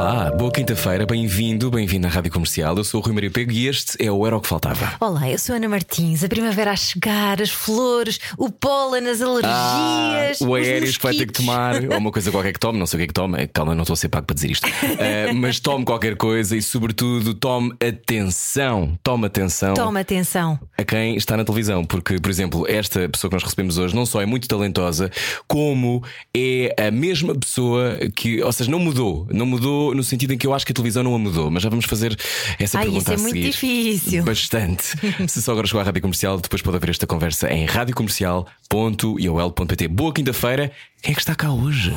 Olá, boa quinta-feira, bem-vindo, bem-vindo à Rádio Comercial. Eu sou o Rui Maria Pego e este é o Era o que Faltava. Olá, eu sou a Ana Martins. A primavera a chegar, as flores, o pólen, as alergias. Ah, o aéreo que vai ter que tomar, ou uma coisa qualquer que tome, não sei o que é que tome, calma, não estou a ser pago para dizer isto. Eh, mas tome qualquer coisa e, sobretudo, tome atenção. Tome atenção Toma atenção. a quem está na televisão, porque, por exemplo, esta pessoa que nós recebemos hoje não só é muito talentosa, como é a mesma pessoa que, ou seja, não mudou. Não mudou no sentido em que eu acho que a televisão não a mudou, mas já vamos fazer essa Ai, pergunta isso é a muito seguir. difícil. Bastante. Se só agora chegou à Rádio Comercial, depois pode ouvir esta conversa em radiocomercial.iol.pt. Boa quinta-feira. Quem é que está cá hoje?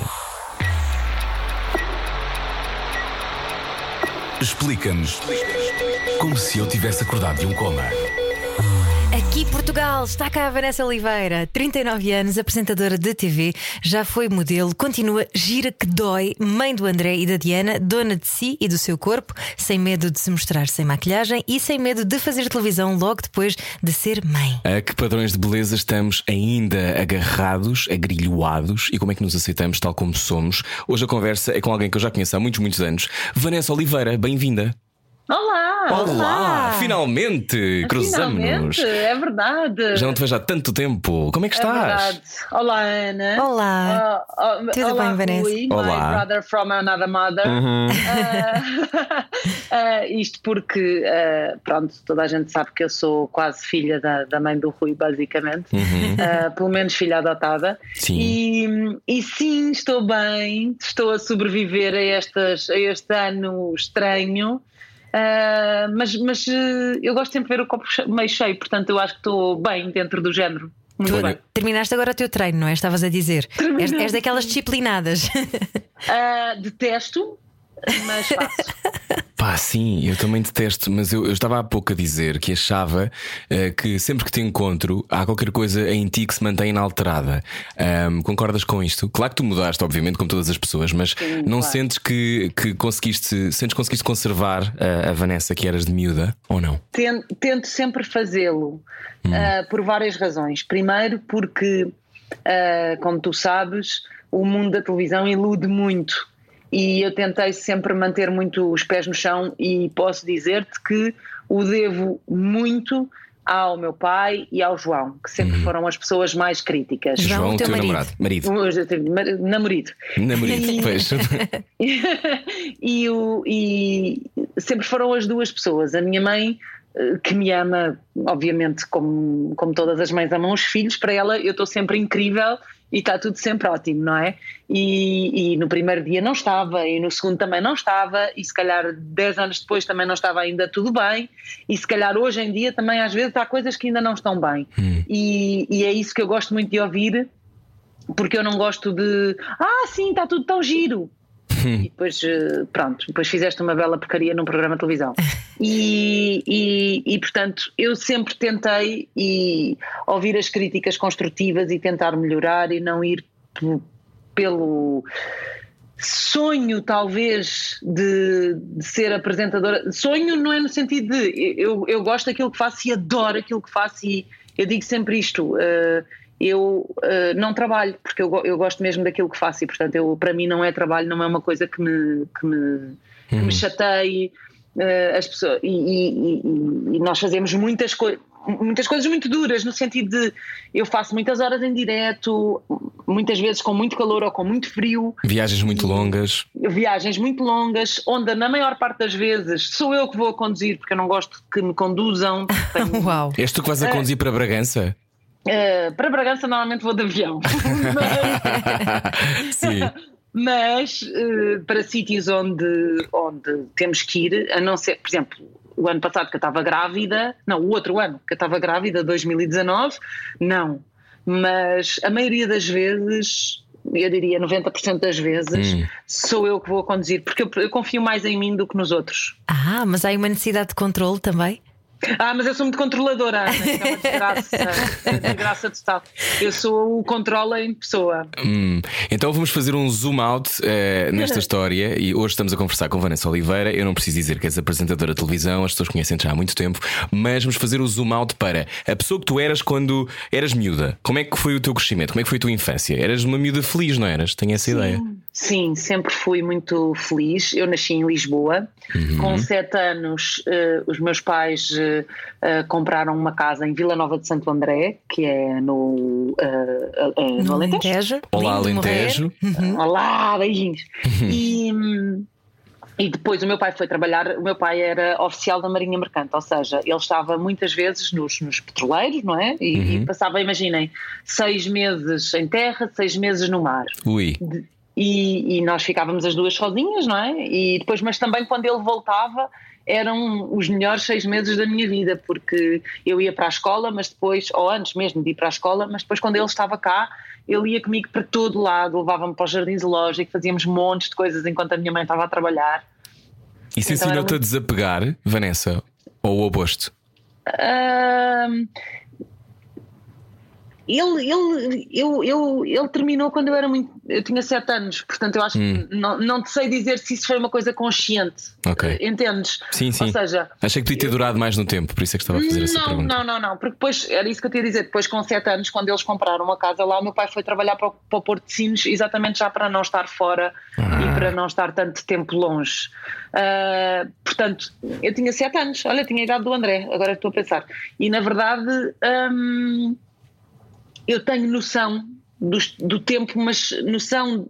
Explica-nos como se eu tivesse acordado de um coma. Aqui Portugal, está cá a Vanessa Oliveira, 39 anos, apresentadora de TV, já foi modelo, continua gira que dói, mãe do André e da Diana, dona de si e do seu corpo, sem medo de se mostrar sem maquilhagem e sem medo de fazer televisão logo depois de ser mãe. A que padrões de beleza estamos ainda agarrados, agrilhoados e como é que nos aceitamos tal como somos? Hoje a conversa é com alguém que eu já conheço há muitos, muitos anos. Vanessa Oliveira, bem-vinda. Olá! Olá! Finalmente! Cruzamos-nos! Finalmente, é verdade. Já não te vejo há tanto tempo. Como é que É estás? verdade. Olá, Ana. Olá. Oh, oh, Tudo olá, bem, Vanessa? Rui, Olá. My brother from another mother. Uhum. Ah, isto porque, pronto, toda a gente sabe que eu sou quase filha da, da mãe do Rui, basicamente. Ah, pelo menos filha adotada. Uhum. Sim. E, e sim, estou bem, estou a sobreviver a, estas, a este ano estranho. Ah, mas mas eh, eu gosto sempre de ver o copo meio cheio, portanto eu acho que estou bem dentro do género. Muito Olha, bem. Terminaste agora o teu treino, não é? Estavas a dizer. És, és daquelas disciplinadas. Ah, detesto, mas faço. Pá, sim, eu também detesto, mas eu, eu estava há pouco a dizer que achava eh, que sempre que te encontro há qualquer coisa em ti que se mantém inalterada. Ahm, concordas com isto? Claro que tu mudaste, obviamente, como todas as pessoas, mas não claro. sentes que, que conseguiste, sentes que conseguiste conservar a, a Vanessa que eras de miúda ou não? Tento, tento sempre fazê-lo ah, por várias razões. Primeiro, porque, ah, como tu sabes, o mundo da televisão ilude muito. E eu tentei sempre manter muito os pés no chão, e posso dizer-te que o devo muito ao meu pai e ao João, que sempre foram as pessoas mais críticas. João, o teu teu marido. namorado. Marido. Mar- Namorado. Namorado. Pois. e, o, e sempre foram as duas pessoas. A minha mãe, eh, que me ama, obviamente, como, como todas as mães amam os filhos, para ela eu estou sempre incrível e está tudo sempre ótimo, não é? E, e no primeiro dia não estava, e no segundo também não estava, e se calhar dez anos depois também não estava ainda tudo bem, e se calhar hoje em dia também às vezes há coisas que ainda não estão bem. E, e é isso que eu gosto muito de ouvir, porque eu não gosto de ah, sim, está tudo tão giro. E depois, eh, pronto, depois fizeste uma bela porcaria num programa de televisão. E, e, e, portanto, eu sempre tentei e ouvir as críticas construtivas e tentar melhorar e não ir pelo sonho, talvez, de, de ser apresentadora. Sonho não é no sentido de eu, eu gosto daquilo que faço e adoro aquilo que faço, e eu digo sempre isto. eh, eu eh, não trabalho porque eu, eu gosto mesmo daquilo que faço e portanto eu, para mim não é trabalho, não é uma coisa que me, que me, que me chateie eh, as pessoas e, e- e- nós fazemos muitas coisas muitas coisas muito duras no sentido de eu faço muitas horas em direto muitas vezes com muito calor ou com muito frio Viagens muito longas. viagens muito longas, onde na maior parte das vezes sou eu que vou a conduzir, porque eu não gosto que me conduzam. Tenho- Uau. És tu que vais a conduzir para Bragança? Eh, para Bragança normalmente vou de avião. Mas- Sim. mas eh, para sítios onde, onde temos que ir, a não ser, por exemplo, o ano passado que eu estava grávida, não, o outro ano que eu estava grávida, 2019, não. Mas a maioria das vezes, eu diria 90% das vezes, Hum. sou eu que vou a conduzir, porque eu, eu confio mais em mim do que nos outros. Ah, mas há aí uma necessidade de controle também? Ah, mas eu sou muito controladora, Ana, é uma desgraça, é uma desgraça total. Eu sou o controle em pessoa. Hum, Então vamos fazer um zoom out eh, nesta história e hoje estamos a conversar com Vanessa Oliveira. Eu não preciso dizer que és apresentadora de televisão, as pessoas conhecem-te já há muito tempo, mas vamos fazer o zoom out para a pessoa que tu eras quando eras miúda. Como é que foi o teu crescimento? Como é que foi a tua infância? Eras uma miúda feliz, não eras? Tenho essa ideia. Sim, sempre fui muito feliz. Eu nasci em Lisboa. Com sete anos, eh, os meus pais eh, compraram uma casa em Vila Nova de Santo André, que é no, no, No Alentejo. Alentejo. Olá. Alentejo. Olá, beijinhos. E, hum, e depois o meu pai foi trabalhar, o meu pai era oficial da Marinha Mercante, ou seja, ele estava muitas vezes nos, nos petroleiros, não é? E, e passava, imaginem, seis meses em terra, seis meses no mar. Ui. E, e nós ficávamos as duas sozinhas, não é? E depois, mas também quando ele voltava, eram os melhores seis meses da minha vida, porque eu ia para a escola, mas depois, ou antes mesmo de ir para a escola, mas depois quando ele estava cá, ele ia comigo para todo lado, levava-me para o jardim zoológico, fazíamos montes de coisas enquanto a minha mãe estava a trabalhar. Isso Então ensinou-te a muito- desapegar, Vanessa? Ou o oposto? Ahm, ele, ele, eu, eu, ele terminou quando eu era muito. Eu tinha sete anos, portanto eu acho que não, não te sei dizer se isso foi uma coisa consciente. Ok. Entendes? Sim, sim. Ou seja, Achei que podia ter durado mais no tempo, por isso é que estava a fazer essa não, pergunta. não, não, não, porque depois era isso que eu tinha a dizer. Depois, com sete anos, quando eles compraram uma casa lá, o meu pai foi trabalhar para o, para o Porto de Sinos, exatamente já para não estar fora Ah. e para não estar tanto tempo longe. Ah, portanto, eu tinha sete anos, olha, tinha a idade do André, agora estou a pensar. E na verdade, hum, eu tenho noção dos- do, tempo, mas noção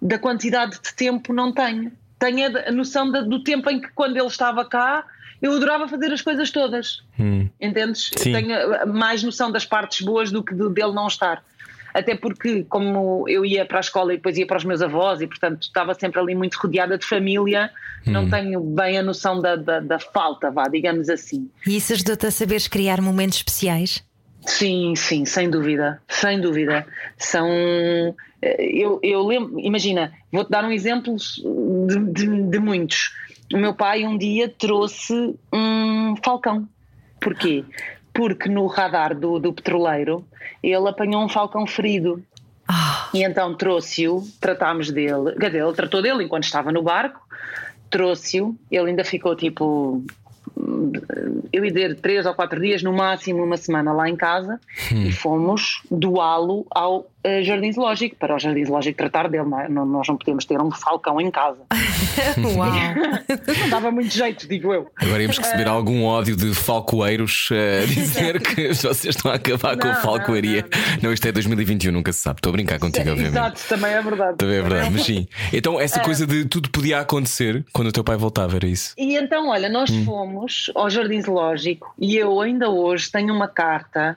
da quantidade de tempo não tenho. Tenho a, noção da- do tempo em que, quando ele estava cá, eu adorava fazer as coisas todas. Hum. Entendes? Sim. Tenho uh, mais noção das partes boas do que do- dele não estar. Até porque, como eu ia para a escola e depois ia para os meus avós, e portanto estava sempre ali muito rodeada de família, não tenho bem a noção da, da, da falta, vá, digamos assim. E isso ajudou-te a saberes criar momentos especiais? Sim, sim, sem dúvida, sem dúvida. São. eh, Eu, eu lembro, imagina, vou-te dar um exemplo de, de- de muitos. O meu pai um dia trouxe um falcão. Porquê? Porque no radar do, do petroleiro ele apanhou um falcão ferido. Ah, E então trouxe-o, tratámos dele, quer dizer, ele tratou dele enquanto estava no barco, trouxe-o, ele ainda ficou tipo, eu ia dizer três ou quatro dias, no máximo uma semana lá em casa, e fomos doá-lo ao eh, Jardim Zoológico, para o Jardim Zoológico tratar dele, não é? Não- nós não podemos ter um falcão em casa. uau! Não dava muito jeito, digo eu. Agora íamos receber algum ódio de falcoeiros a dizer que vocês estão a acabar com a Não, falcoaria. Não, isto é 2021, nunca se sabe. Estou a brincar contigo, obviamente. Exato, também é verdade. Também é verdade, mas sim. Então, essa coisa de tudo podia acontecer quando o teu pai voltava, era isso. E então, olha, nós fomos ao Jardim Zoológico e eu ainda hoje tenho uma carta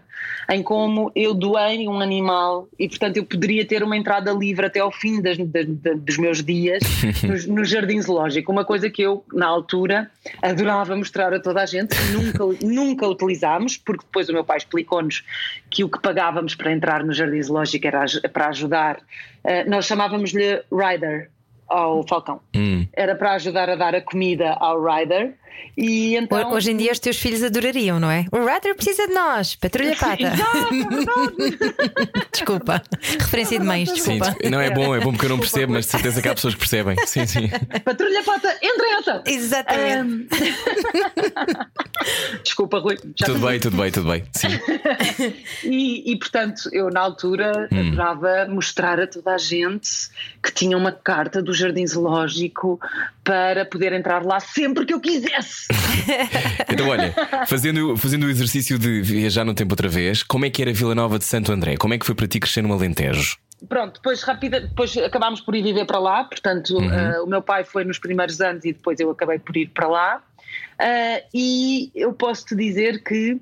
em como eu doei um animal e, portanto, eu poderia ter uma entrada livre até ao fim das- das- das- dos meus dias no, no Jardim Zoológico. Uma coisa que eu, na altura, adorava mostrar a toda a gente, nunca, nunca utilizámos, porque depois o meu pai explicou-nos que o que pagávamos para entrar no Jardim Zoológico era para ajudar. eh, nós chamávamos-lhe Rider ao Falcão Hum. era para ajudar a dar a comida ao rider e então Hoje em dia os teus filhos adorariam, não é? O Ryder precisa de nós, patrulha pata. Exato, é verdade. Desculpa, referência de mães, Sim, desculpa. não é bom, é bom porque eu não percebo, mas de certeza que há pessoas que percebem. Sim, sim. Patrulha pata, entra ação. Exatamente. Ahm, Desculpa, Rui. Já Tudo bem, tudo bem, tudo bem. Sim. E, e, portanto, eu na altura Hum. adorava mostrar a toda a gente que tinha uma carta do Jardim Zoológico para poder entrar lá sempre que eu quisesse. Então, olha, fazendo, fazendo o exercício de viajar no tempo outra vez, como é que era Vila Nova de Santo André? Como é que foi para ti crescer no Alentejo? Pronto, depois rápida, depois acabámos por ir viver para lá, portanto, eh, o meu pai foi nos primeiros anos e depois eu acabei por ir para lá. Eh, e eu posso te dizer que,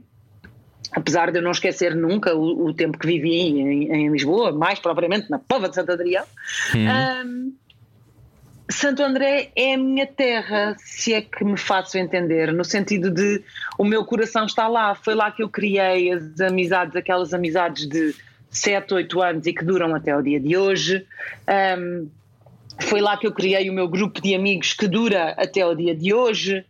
apesar de eu não esquecer nunca o, o tempo que vivi em, em Lisboa, mais propriamente na Pova de Santo Adrião, ahm, Santo André é a minha terra, se é que me faço entender, no sentido de o meu coração está lá, foi lá que eu criei as amizades, aquelas amizades de 7, 8 anos e que duram até o dia de hoje. Ahm, foi lá que eu criei o meu grupo de amigos que dura até o dia de hoje.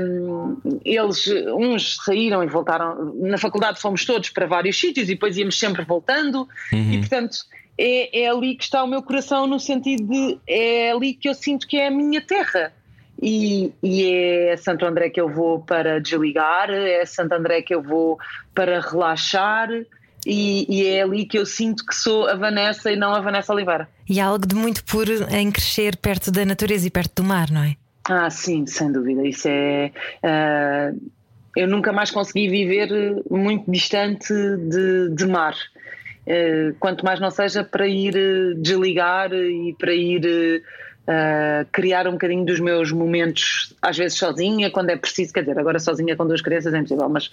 Um, eles, uns saíram e voltaram. Na faculdade fomos todos para vários sítios e depois íamos sempre voltando, e portanto é, é ali que está o meu coração, no sentido de é ali que eu sinto que é a minha terra. E, e, é Santo André que eu vou para desligar, é Santo André que eu vou para relaxar, e, e, é ali que eu sinto que sou a Vanessa e não a Vanessa Oliveira. E há algo de muito puro em crescer perto da natureza e perto do mar, não é? Ah, sim, sem dúvida. Isso é. Uh, eu nunca mais consegui viver muito distante de, de mar. Uh, quanto mais não seja para ir desligar e para ir uh, criar um bocadinho dos meus momentos, às vezes sozinha, quando é preciso, quer dizer, agora sozinha com duas crianças é impossível, mas uh,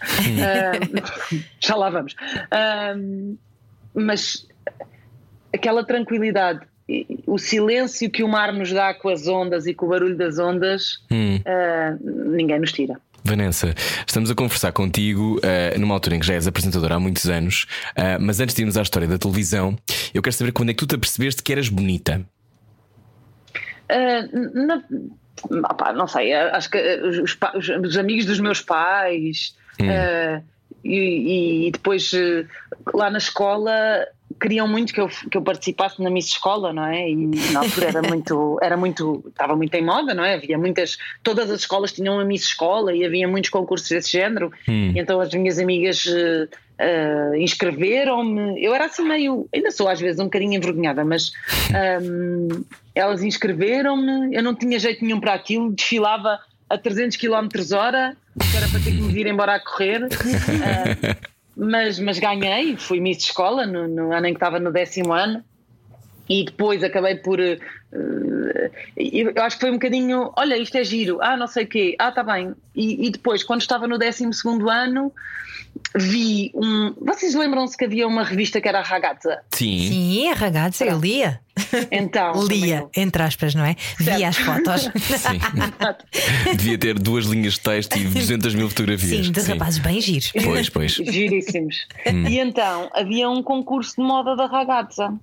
já lá vamos. Uh, mas aquela tranquilidade, o silêncio que o mar nos dá com as ondas e com o barulho das ondas, hum. ninguém nos tira. Vanessa, estamos a conversar contigo uh, numa altura em que já és apresentadora há muitos anos, uh, mas antes de irmos à história da televisão, eu quero saber quando é que tu te apercebeste que eras bonita. Uh, na, opa, não sei, acho que os, os, os, amigos dos meus pais hum. e, e, depois lá na escola queriam muito que eu, que eu participasse na Miss Escola, não é? E na altura era muito, era muito, estava muito em moda, não é? Havia muitas, todas as escolas tinham uma Miss Escola e havia muitos concursos desse género. Hum. Então as minhas amigas uh, uh, inscreveram-me. Eu era assim meio, ainda sou às vezes um bocadinho envergonhada, mas um, elas inscreveram-me. Eu não tinha jeito nenhum para aquilo, desfilava a 300 km hora, que era para ter que me vir embora a correr. Uh, mas, mas ganhei, fui Miss escola no, no ano em que estava no décimo ano e depois acabei por. Uh, eu acho que foi um bocadinho. Olha, isto é giro, ah, não sei o quê, ah, está bem. E, e, depois, quando estava no 12 ano, vi um. Vocês lembram-se que havia uma revista que era a Ragazza? Sim. Sim, a Ragazza, eu lia. Então. lia, entre aspas, não é? Certo. Via as fotos. Sim. Devia ter duas linhas de texto e 200 mil fotografias. Sim, de rapazes bem giros. Pois, pois. Giríssimos. Hum. E então, havia um concurso de moda da Ragazza.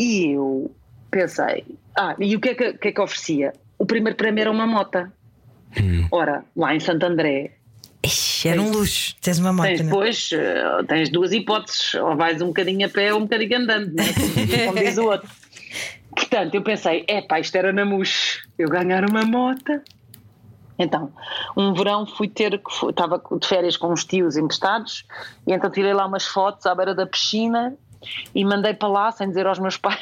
E eu pensei, ah, e o que é que, que, é que oferecia? O primeiro prémio era uma mota. Hum. Ora, lá em Santo André. Ixi, era um luxo, tens uma moto. Tens, depois, uh, tens duas hipóteses, ou vais um bocadinho a pé ou um bocadinho andando, né? como diz o outro. Portanto, eu pensei, é pá, isto era na mousse, eu ganhar uma moto. Então, um verão fui ter, estava de férias com uns tios emprestados, e então tirei lá umas fotos à beira da piscina e mandei para lá sem dizer aos meus pais.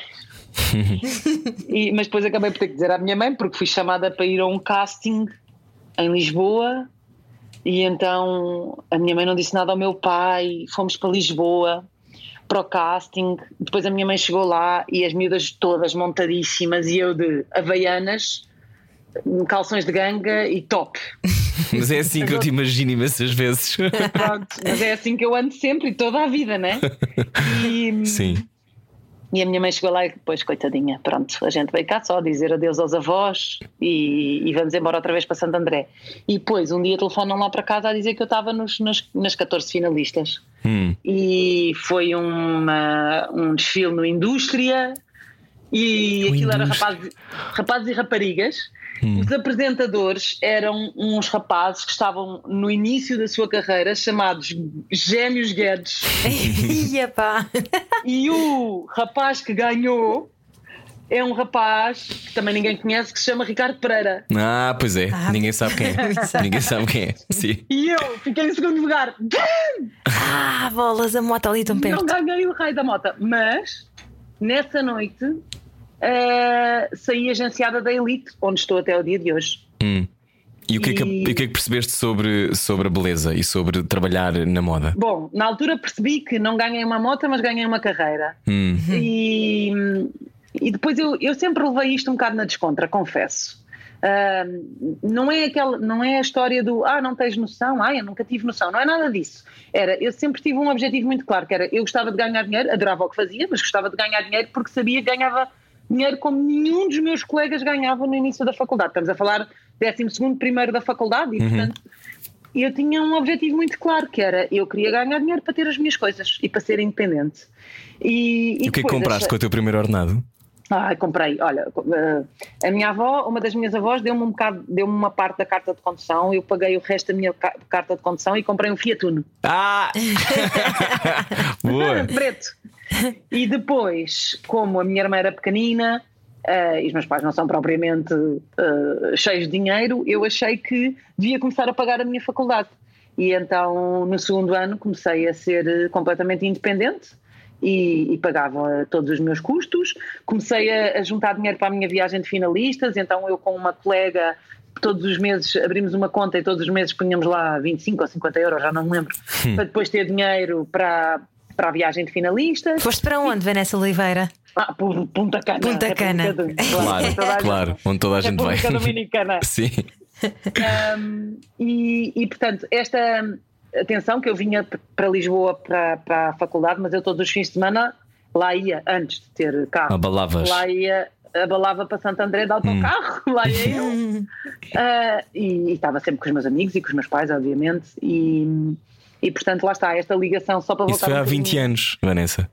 e, mas depois acabei por ter que dizer à minha mãe, porque fui chamada para ir a um casting em Lisboa. E então a minha mãe não disse nada ao meu pai, fomos para Lisboa para o casting. Depois a minha mãe chegou lá e as miúdas todas montadíssimas e eu de havaianas, calções de ganga e top. Mas é assim que eu te imagino imensas vezes. Pronto, mas é assim que eu ando sempre e toda a vida, né? E, Sim. E a minha mãe chegou lá e depois, coitadinha, pronto, a gente veio cá só dizer adeus aos avós e, e vamos embora outra vez para Santo André. E depois, um dia telefonam lá para casa a dizer que eu estava nos, nas, nas 14 finalistas. Hum. E foi uma, um desfile no Indústria e o aquilo indústria. era rapazes, rapazes e raparigas Hum. Os apresentadores eram uns rapazes que estavam no início da sua carreira, chamados Gêmeos Guedes. e o rapaz que ganhou é um rapaz que também ninguém conhece que se chama Ricardo Pereira. Ah, pois é, ah, ninguém sabe quem é. ninguém sabe quem é. Sim. E eu fiquei em segundo lugar. Ah, bolas, a moto ali tão perto. Não ganhei o raio da moto, mas nessa noite uh, saí agenciada da Elite, onde estou até o dia de hoje. Hum. E o que, é que, e... que é que percebeste sobre, sobre a beleza e sobre trabalhar na moda? Bom, na altura percebi que não ganhei uma moto, mas ganhei uma carreira. Hum. E, e depois eu, eu sempre levei isto um bocado na descontra, confesso. Uh, não é aquela, não é a história do ah, não tens noção, ah, eu nunca tive noção, não é nada disso. Era, eu sempre tive um objetivo muito claro, que era eu gostava de ganhar dinheiro, adorava o que fazia, mas gostava de ganhar dinheiro porque sabia que ganhava dinheiro como nenhum dos meus colegas ganhava no início da faculdade. Estamos a falar 12 primeiro da faculdade e, uhum. portanto, eu tinha um objetivo muito claro, que era eu queria ganhar dinheiro para ter as minhas coisas e para ser independente. E, e, e o que é que compraste achei... com o teu primeiro ordenado? Ah, comprei. Olha, uh, a minha avó, uma das minhas avós, deu-me um bocado, deu-me uma parte da carta de condução, eu paguei o resto da minha ca carta de condução e comprei um Fiat Uno. Ah! Boa! Preto. E depois, como a minha irmã era pequenina uh, e os meus pais não são propriamente uh, cheios de dinheiro, eu achei que devia começar a pagar a minha faculdade. E então, no segundo ano, comecei a ser completamente independente e, e, pagava todos os meus custos. Comecei a, a, juntar dinheiro para a minha viagem de finalistas, então eu com uma colega todos os meses abrimos uma conta e todos os meses punhamos lá 25 ou 50 euros, já não me lembro, hum. para depois ter dinheiro para, para a viagem de finalistas. Foste para onde, Vanessa Oliveira? Ah, por Punta Cana. Punta Cana. Claro, claro, claro, onde toda a gente vai. Dominicana. Sim. Um, e, e, portanto, esta atenção que eu vinha para Lisboa para, para a faculdade, mas eu todos os fins de semana lá ia, antes de ter carro. Abalavas. Lá ia, abalava para Santo André de autocarro, hum. lá ia eu. uh, e, e, estava sempre com os meus amigos e com os meus pais, obviamente. E, e portanto, lá está, esta ligação só para voltar. Isso foi há 20 anos, Vanessa.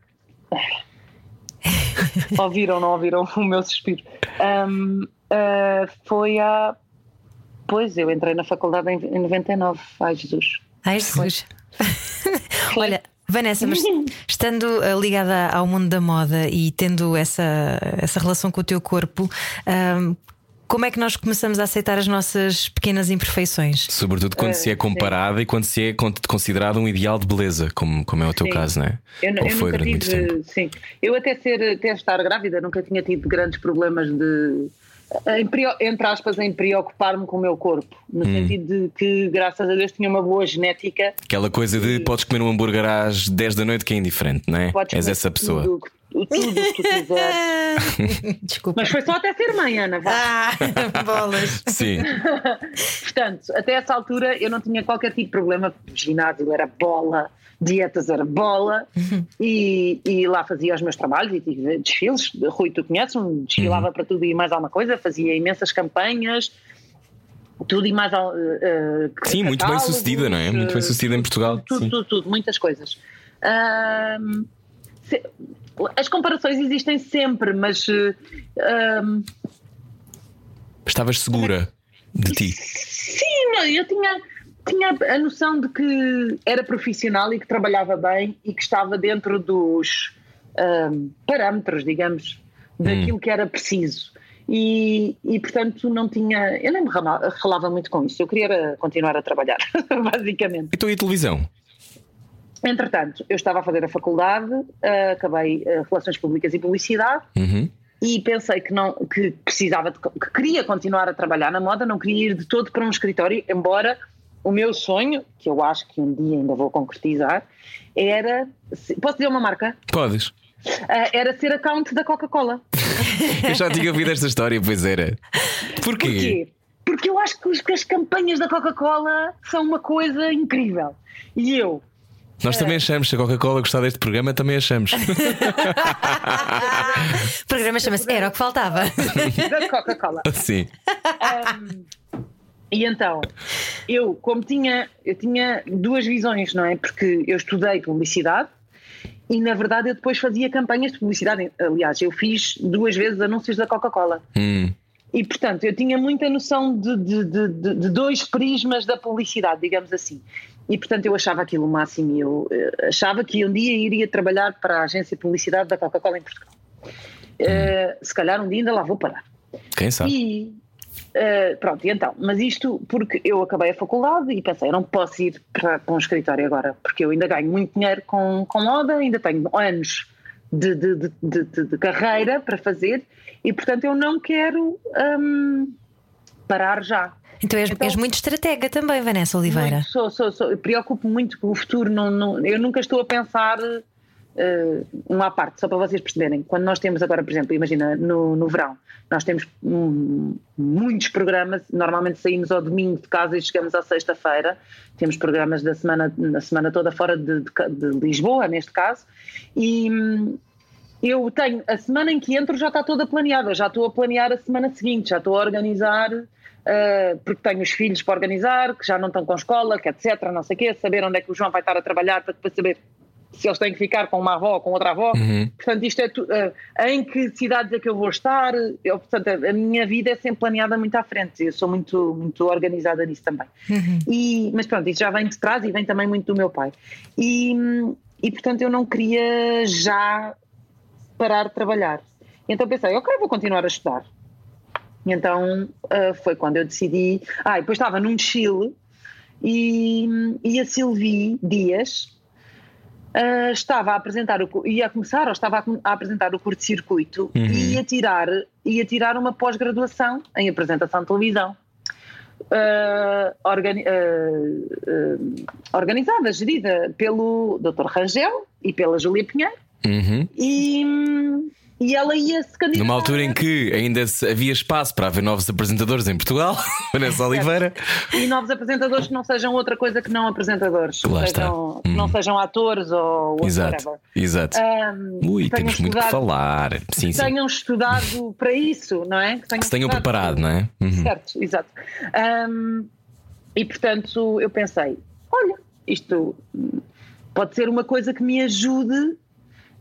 ouviram, não ouviram o meu suspiro? Um, uh, foi há. Pois, eu entrei na faculdade em, em 99. Ai, Jesus. Ai, Jesus. Olha. Vanessa, mas estando eh, ligada ao mundo da moda e tendo essa, essa relação com o teu corpo, um, como é que nós começamos a aceitar as nossas pequenas imperfeições? Sobretudo quando uh, se é comparada e quando se é considerado um ideal de beleza, como, como é o teu sim. caso, não é? Eu, Ou eu foi durante tive, muito tempo? Sim, eu até, ser, até estar grávida nunca tinha tido grandes problemas de entre aspas, em preocupar-me com o meu corpo, no hum. sentido de que, graças a Deus, tinha uma boa genética. Aquela coisa de e... podes comer um hambúrguer às 10 da noite que é indiferente, não é? Podes És essa pessoa. Tudo, tudo que tu quiseres. Desculpa. Mas foi só até ser mãe, Ana. Vá. Ah, bolas. Sim. Portanto, até essa altura eu não tinha qualquer tipo de problema. Ginásio era bola dietas era bola uhum. e, e, lá fazia os meus trabalhos e tive desfiles. Rui, tu conheces-me, desfilava uhum. para tudo e mais alguma coisa, fazia imensas campanhas. Tudo e mais. Uh, Sim, muito bem sucedida, não é? Muito bem sucedida em Portugal. Tudo, Sim. tudo, tudo, muitas coisas. Se, as comparações existem sempre, mas. Uh, Estavas segura de ti? Sim, eu tinha tinha a noção de que era profissional e que trabalhava bem e que estava dentro dos um, parâmetros, digamos, daquilo hum. que era preciso. E, e, portanto não tinha. Eu nem me relava muito com isso. Eu queria continuar a trabalhar, basicamente. Então e a televisão? Entretanto, eu estava a fazer a faculdade, uh, acabei uh, Relações Públicas e Publicidade. Uhum. E pensei que não que precisava de, que queria continuar a trabalhar na moda, não queria ir de todo para um escritório, embora o meu sonho, que eu acho que um dia ainda vou concretizar, era. Posso dizer uma marca? Podes. Uh, era ser account da Coca-Cola. eu já tinha ouvido esta história, pois era. Porquê? Porquê? Porque eu acho que as campanhas da Coca-Cola são uma coisa incrível. E eu. Nós também achamos, se a Coca-Cola gostar deste programa, também achamos. o programa chama-se Era o que faltava. Da Coca-Cola. Sim. Um, e então, eu, como tinha, eu tinha duas visões, não é? Porque eu estudei publicidade e, na verdade, eu depois fazia campanhas de publicidade. Aliás, eu fiz duas vezes anúncios da Coca-Cola. Hum. E, portanto, eu tinha muita noção de, de, de, de, dois prismas da publicidade, digamos assim. E, portanto, eu achava aquilo o máximo. Eu eh, achava que um dia iria trabalhar para a agência de publicidade da Coca-Cola em Portugal. Hum. Uh, se calhar um dia ainda lá vou parar. Quem sabe? E, Uh, pronto, e então, mas isto porque eu acabei a faculdade e pensei, eu não posso ir para, para um escritório agora, porque eu ainda ganho muito dinheiro com, com moda, ainda tenho anos de, de, de, de, de carreira para fazer e, portanto, eu não quero um, parar já. Então és, então és, muito estratega também, Vanessa Oliveira. Muito, sou, sou, sou. Preocupo muito com o futuro. Não, não, eu nunca estou a pensar uh, uma à parte, só para vocês perceberem. Quando nós temos agora, por exemplo, imagina no, no verão, nós temos um, muitos programas, normalmente saímos ao domingo de casa e chegamos à sexta-feira. Temos programas da semana, na semana toda fora de, de, de Lisboa, neste caso, e hum, eu tenho a semana em que entro já está toda planeada, já estou a planear a semana seguinte, já estou a organizar. Uh, porque tenho os filhos para organizar, que já não estão com escola, que etc, não sei o quê, saber onde é que o João vai estar a trabalhar para, para saber se eles têm que ficar com uma avó ou com outra avó. Uhum. Portanto, isto é tu, uh, em que cidades é que eu vou estar. Eu, portanto, a, a, minha vida é sempre planeada muito à frente. Eu sou muito, muito organizada nisso também. Uhum. E, mas pronto, isso já vem de trás e vem também muito do meu pai. E, e portanto, eu não queria já parar de trabalhar. Então pensei, ok, vou continuar a estudar. E então uh, foi quando eu decidi. Ah, e depois estava num Chile e, e a Silvi Dias uh, estava a apresentar, o, ia começar ou estava a, a apresentar o curto-circuito Uhum. e ia tirar, ia tirar uma pós-graduação em apresentação de televisão. Uh, organi- uh, organizada, gerida pelo Dr. Rangel e pela Júlia Pinheiro Uhum. e, e ela ia se candidatar. Numa altura em que ainda havia espaço para haver novos apresentadores em Portugal, Vanessa Oliveira. E novos apresentadores que não sejam outra coisa que não apresentadores. Lá que está. sejam- não sejam atores ou Exato, whatever. exato. Um, Ui, temos muito que estudado- falar. Sim, Que sim. tenham estudado para isso, não é? Que tenham, Que se tenham estudado- preparado, não é? Uhum. Certo, exato. Um, e portanto eu pensei: olha, isto hum, pode ser uma coisa que me ajude.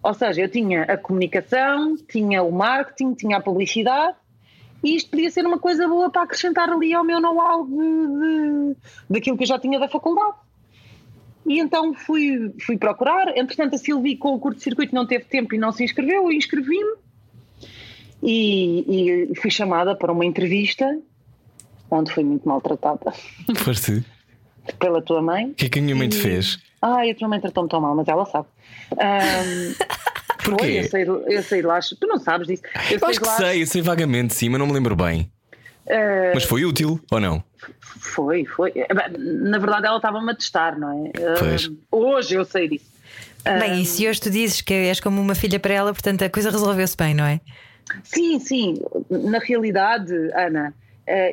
Ou seja, eu tinha a comunicação, tinha o marketing, tinha a publicidade. E isto podia ser uma coisa boa para acrescentar ali ao meu know-how de, de- daquilo que eu já tinha da faculdade. E então fui, fui procurar. Entretanto, a Silvi com o curto-circuito não teve tempo e não se inscreveu. Eu inscrevi-me e, e fui chamada para uma entrevista onde fui muito maltratada Foste. pela tua mãe. O que é que a minha mãe te fez? Ai, a tua mãe tratou-me tão mal, mas ela sabe. Foi, Porquê? eu saí, eu de lá, tu não sabes disso. Eu Eu acho que lá, sei, eu sei vagamente, sim, mas não me lembro bem. ah, Mas foi útil ou não? Foi, foi. Na verdade, ela estava-me a testar, não é? Hoje eu sei disso. Bem, e se hoje tu dizes que és como uma filha para ela, portanto a coisa resolveu-se bem, não é? Sim, sim. Na realidade, Ana,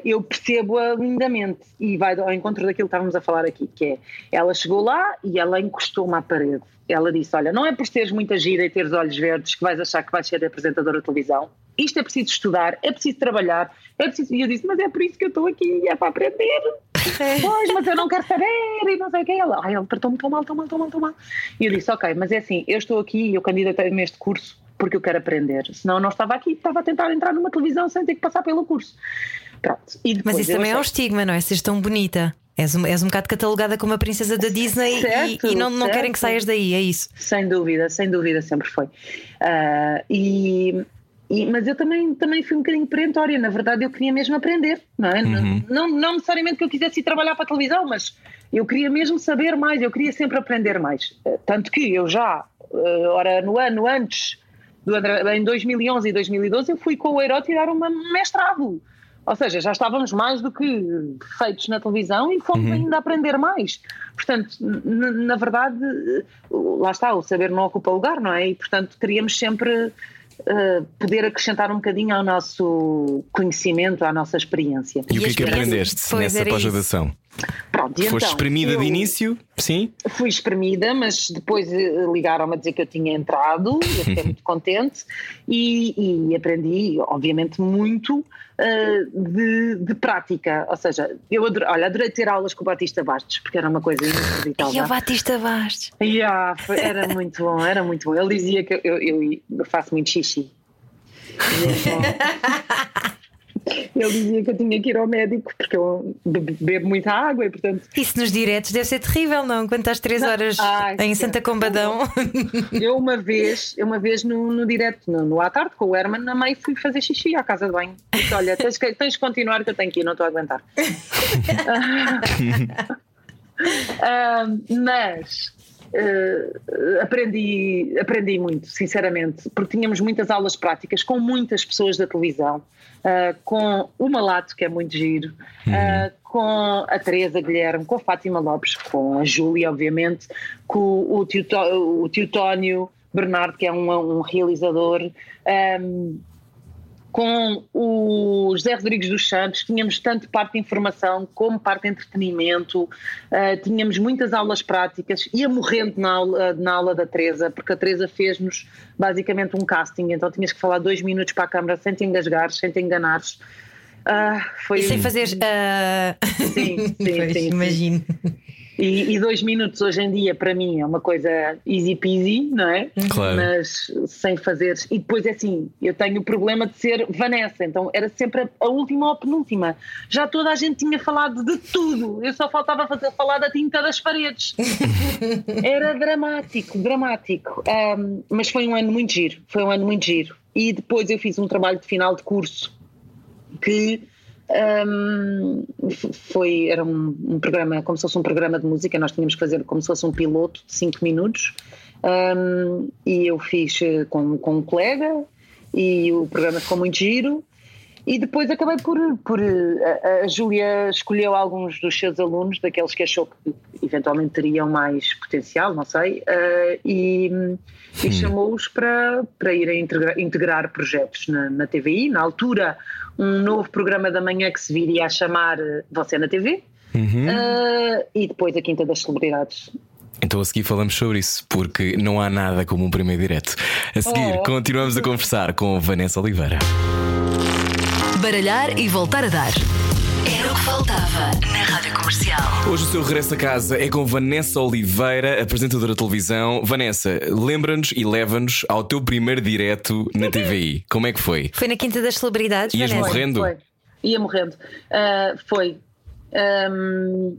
eu percebo-a lindamente e vai ao encontro daquilo que estávamos a falar aqui, que é ela chegou lá e ela encostou-me à parede. Ela disse: Olha, não é por teres muita gira e teres olhos verdes que vais achar que vais ser apresentadora de televisão. Isto é preciso estudar, é preciso trabalhar, é preciso. E eu disse: Mas é por isso que eu estou aqui, é para aprender. Pois, mas eu não quero saber e não sei o que. Ela, ai, ele tratou-me tão mal, tão mal, tão mal, tão mal. E eu disse: Ok, mas é assim, eu estou aqui e eu candidatei-me a este curso porque eu quero aprender. Senão eu não estava aqui, estava a tentar entrar numa televisão sem ter que passar pelo curso. Pronto. E Mas isso também é um achei- estigma, não é? Seres tão bonita. És um, és um bocado catalogada como a princesa da Disney e- Certo, e, não, não querem que saias daí, é isso. Sem dúvida, sem dúvida, sempre foi. Ah, e, e- mas eu também, também fui um bocadinho perentória, na verdade eu queria mesmo aprender, não é? Uhum. Não, não necessariamente que eu quisesse ir trabalhar para a televisão, mas eu queria mesmo saber mais, eu queria sempre aprender mais. Ah, Tanto que eu já, ah, ora, no ano antes, do André- em 2011 e 2012, eu fui com o Eiro tirar um mestrado. Ou seja, já estávamos mais do que feitos na televisão e fomos ainda aprender mais. Portanto, na verdade, lá está, o saber não ocupa lugar, não é? E, portanto, queríamos sempre eh, poder acrescentar um bocadinho ao nosso conhecimento, à nossa experiência. E, o que é que aprendeste nessa pós-graduação? Pronto, e Foste então, espremida de início? Sim? Fui espremida, mas depois eh, ligaram-me a dizer que eu tinha entrado, eu fiquei muito contente e, e aprendi, obviamente, muito eh, de, de prática. Ou seja, eu adorei, olha, adorei ter aulas com o Batista Bastos, porque era uma coisa E inacreditável. a Batista Bastos. Yeah, foi- era muito bom, era muito bom. Ele dizia que eu, eu- eu faço muito xixi. Ele dizia que eu tinha que ir ao médico porque eu be- bebo muita água e, portanto, Isso nos diretos deve ser terrível, não? Quando estás três horas Ai, em sim. Santa Combadão. eu uma vez, eu uma vez no, no direto, no, no à tarde, com o Herman, na mãe fui fazer xixi à casa de banho. Disse, olha, tens que, tens que continuar que eu tenho que ir, não estou a aguentar. Ah, mas eh, aprendi, aprendi muito, sinceramente, porque tínhamos muitas aulas práticas com muitas pessoas da televisão, ah, com o Malato, que é muito giro, ah, com a Teresa Guilherme, com a Fátima Lopes, com a Júlia, obviamente, com o tio, o tio Tónio Bernardo, que é um, um realizador. ahm, com o José Rodrigues dos Santos, tínhamos tanto parte de informação como parte de entretenimento, uh, tínhamos muitas aulas práticas, ia morrendo na aula, na aula da Teresa, porque a Teresa fez-nos basicamente um casting, então tinhas que falar dois minutos para a câmara sem te engasgares, sem te enganares. Ah, foi E sem fazer. ah, Sim, sim, sim, sim. Imagino. E, e, dois minutos hoje em dia para mim é uma coisa easy peasy, não é? Claro. Mas sem fazer. E depois é assim, eu tenho o problema de ser Vanessa, então era sempre a, última ou a penúltima. Já toda a gente tinha falado de tudo, eu só faltava fazer, falar da tinta das paredes. era dramático, dramático. Um, mas foi um ano muito giro, foi um ano muito giro. E depois eu fiz um trabalho de final de curso que um, foi, era um, um, programa, como se fosse um programa de música, nós tínhamos que fazer como se fosse um piloto de 5 minutos. Um, e eu fiz eh, com, com um colega e o programa ficou muito giro. E depois acabei por. por a, a Júlia escolheu alguns dos seus alunos, daqueles que achou que eventualmente teriam mais potencial, não sei, uh, e, e chamou-os para, para irem integrar, integrar projetos na, na TVI. Na altura, um novo programa da manhã que se viria a chamar eh, Você na TV. Uhum. Uh, e depois a Quinta das Celebridades. Então a seguir falamos sobre isso, porque não há nada como um primeiro direto. A seguir, oh. continuamos a conversar com Vanessa Oliveira. Baralhar e voltar a dar. Era o que faltava na Rádio Comercial. Hoje o seu regresso a casa é com Vanessa Oliveira, apresentadora de televisão. Vanessa, lembra-nos e leva-nos ao teu primeiro direto na TVI. Como é que foi? Foi na Quinta das Celebridades. Ias Vanessa? morrendo? Foi. Ia morrendo. Uh, foi. Um,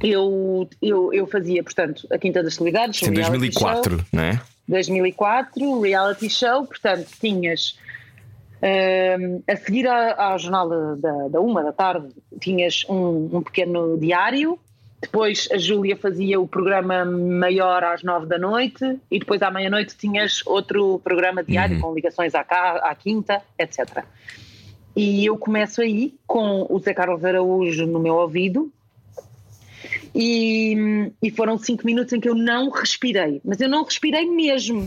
eu, eu, eu fazia, portanto, a Quinta das Celebridades. Em 2004, show, não é? 2004, reality show, portanto, tinhas Uh, a seguir à, à jornada da, da, uma da tarde, tinhas um, um, pequeno diário. Depois a Júlia fazia o programa maior às nove da noite e depois à meia-noite tinhas outro programa diário uhum. com ligações à, à quinta, etc. E eu começo aí com o Zé Carlos Araújo no meu ouvido e, e foram cinco minutos em que eu não respirei, mas eu não respirei mesmo.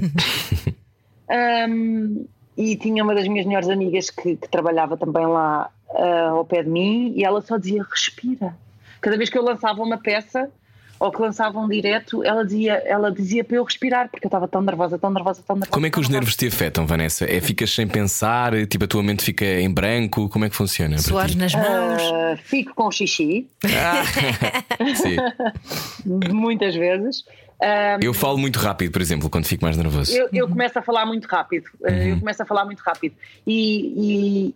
um, e tinha uma das minhas melhores amigas que, que trabalhava também lá uh, ao pé de mim e ela só dizia respira. Cada vez que eu lançava uma peça ou que lançava um direto, ela dizia, ela dizia para eu respirar, porque eu estava tão nervosa, tão nervosa, tão nervosa. Como é que os nervos te afetam, Vanessa? É ficas sem pensar, tipo a tua mente fica em branco? Como é que funciona? Suores nas mãos? Uh, fico com xixi. Ah, sim. Muitas vezes. Um, eu falo muito rápido, por exemplo, quando fico mais nervoso. Eu, eu começo a falar muito rápido. Eh, uhum. Eu começo a falar muito rápido. E, e,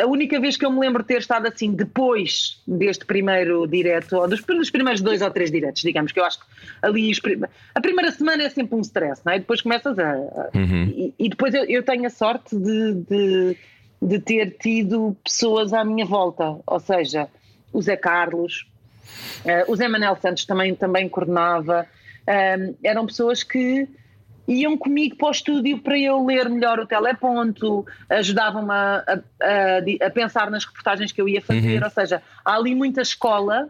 a única vez que eu me lembro de ter estado assim depois deste primeiro direto, ou dos, dos primeiros dois ou três diretos, digamos, que eu acho que ali a primeira semana é sempre um stress, não é? E depois começas a. a uhum. e, e, depois eu, eu, tenho a sorte de, de, de ter tido pessoas à minha volta, ou seja, o Zé Carlos Uh, o Zé Manel Santos também, também coordenava. Uh, eram pessoas que iam comigo para o estúdio para eu ler melhor o teleponto, ajudavam-me a, a, a, a, pensar nas reportagens que eu ia fazer. Uhum. Ou seja, há ali muita escola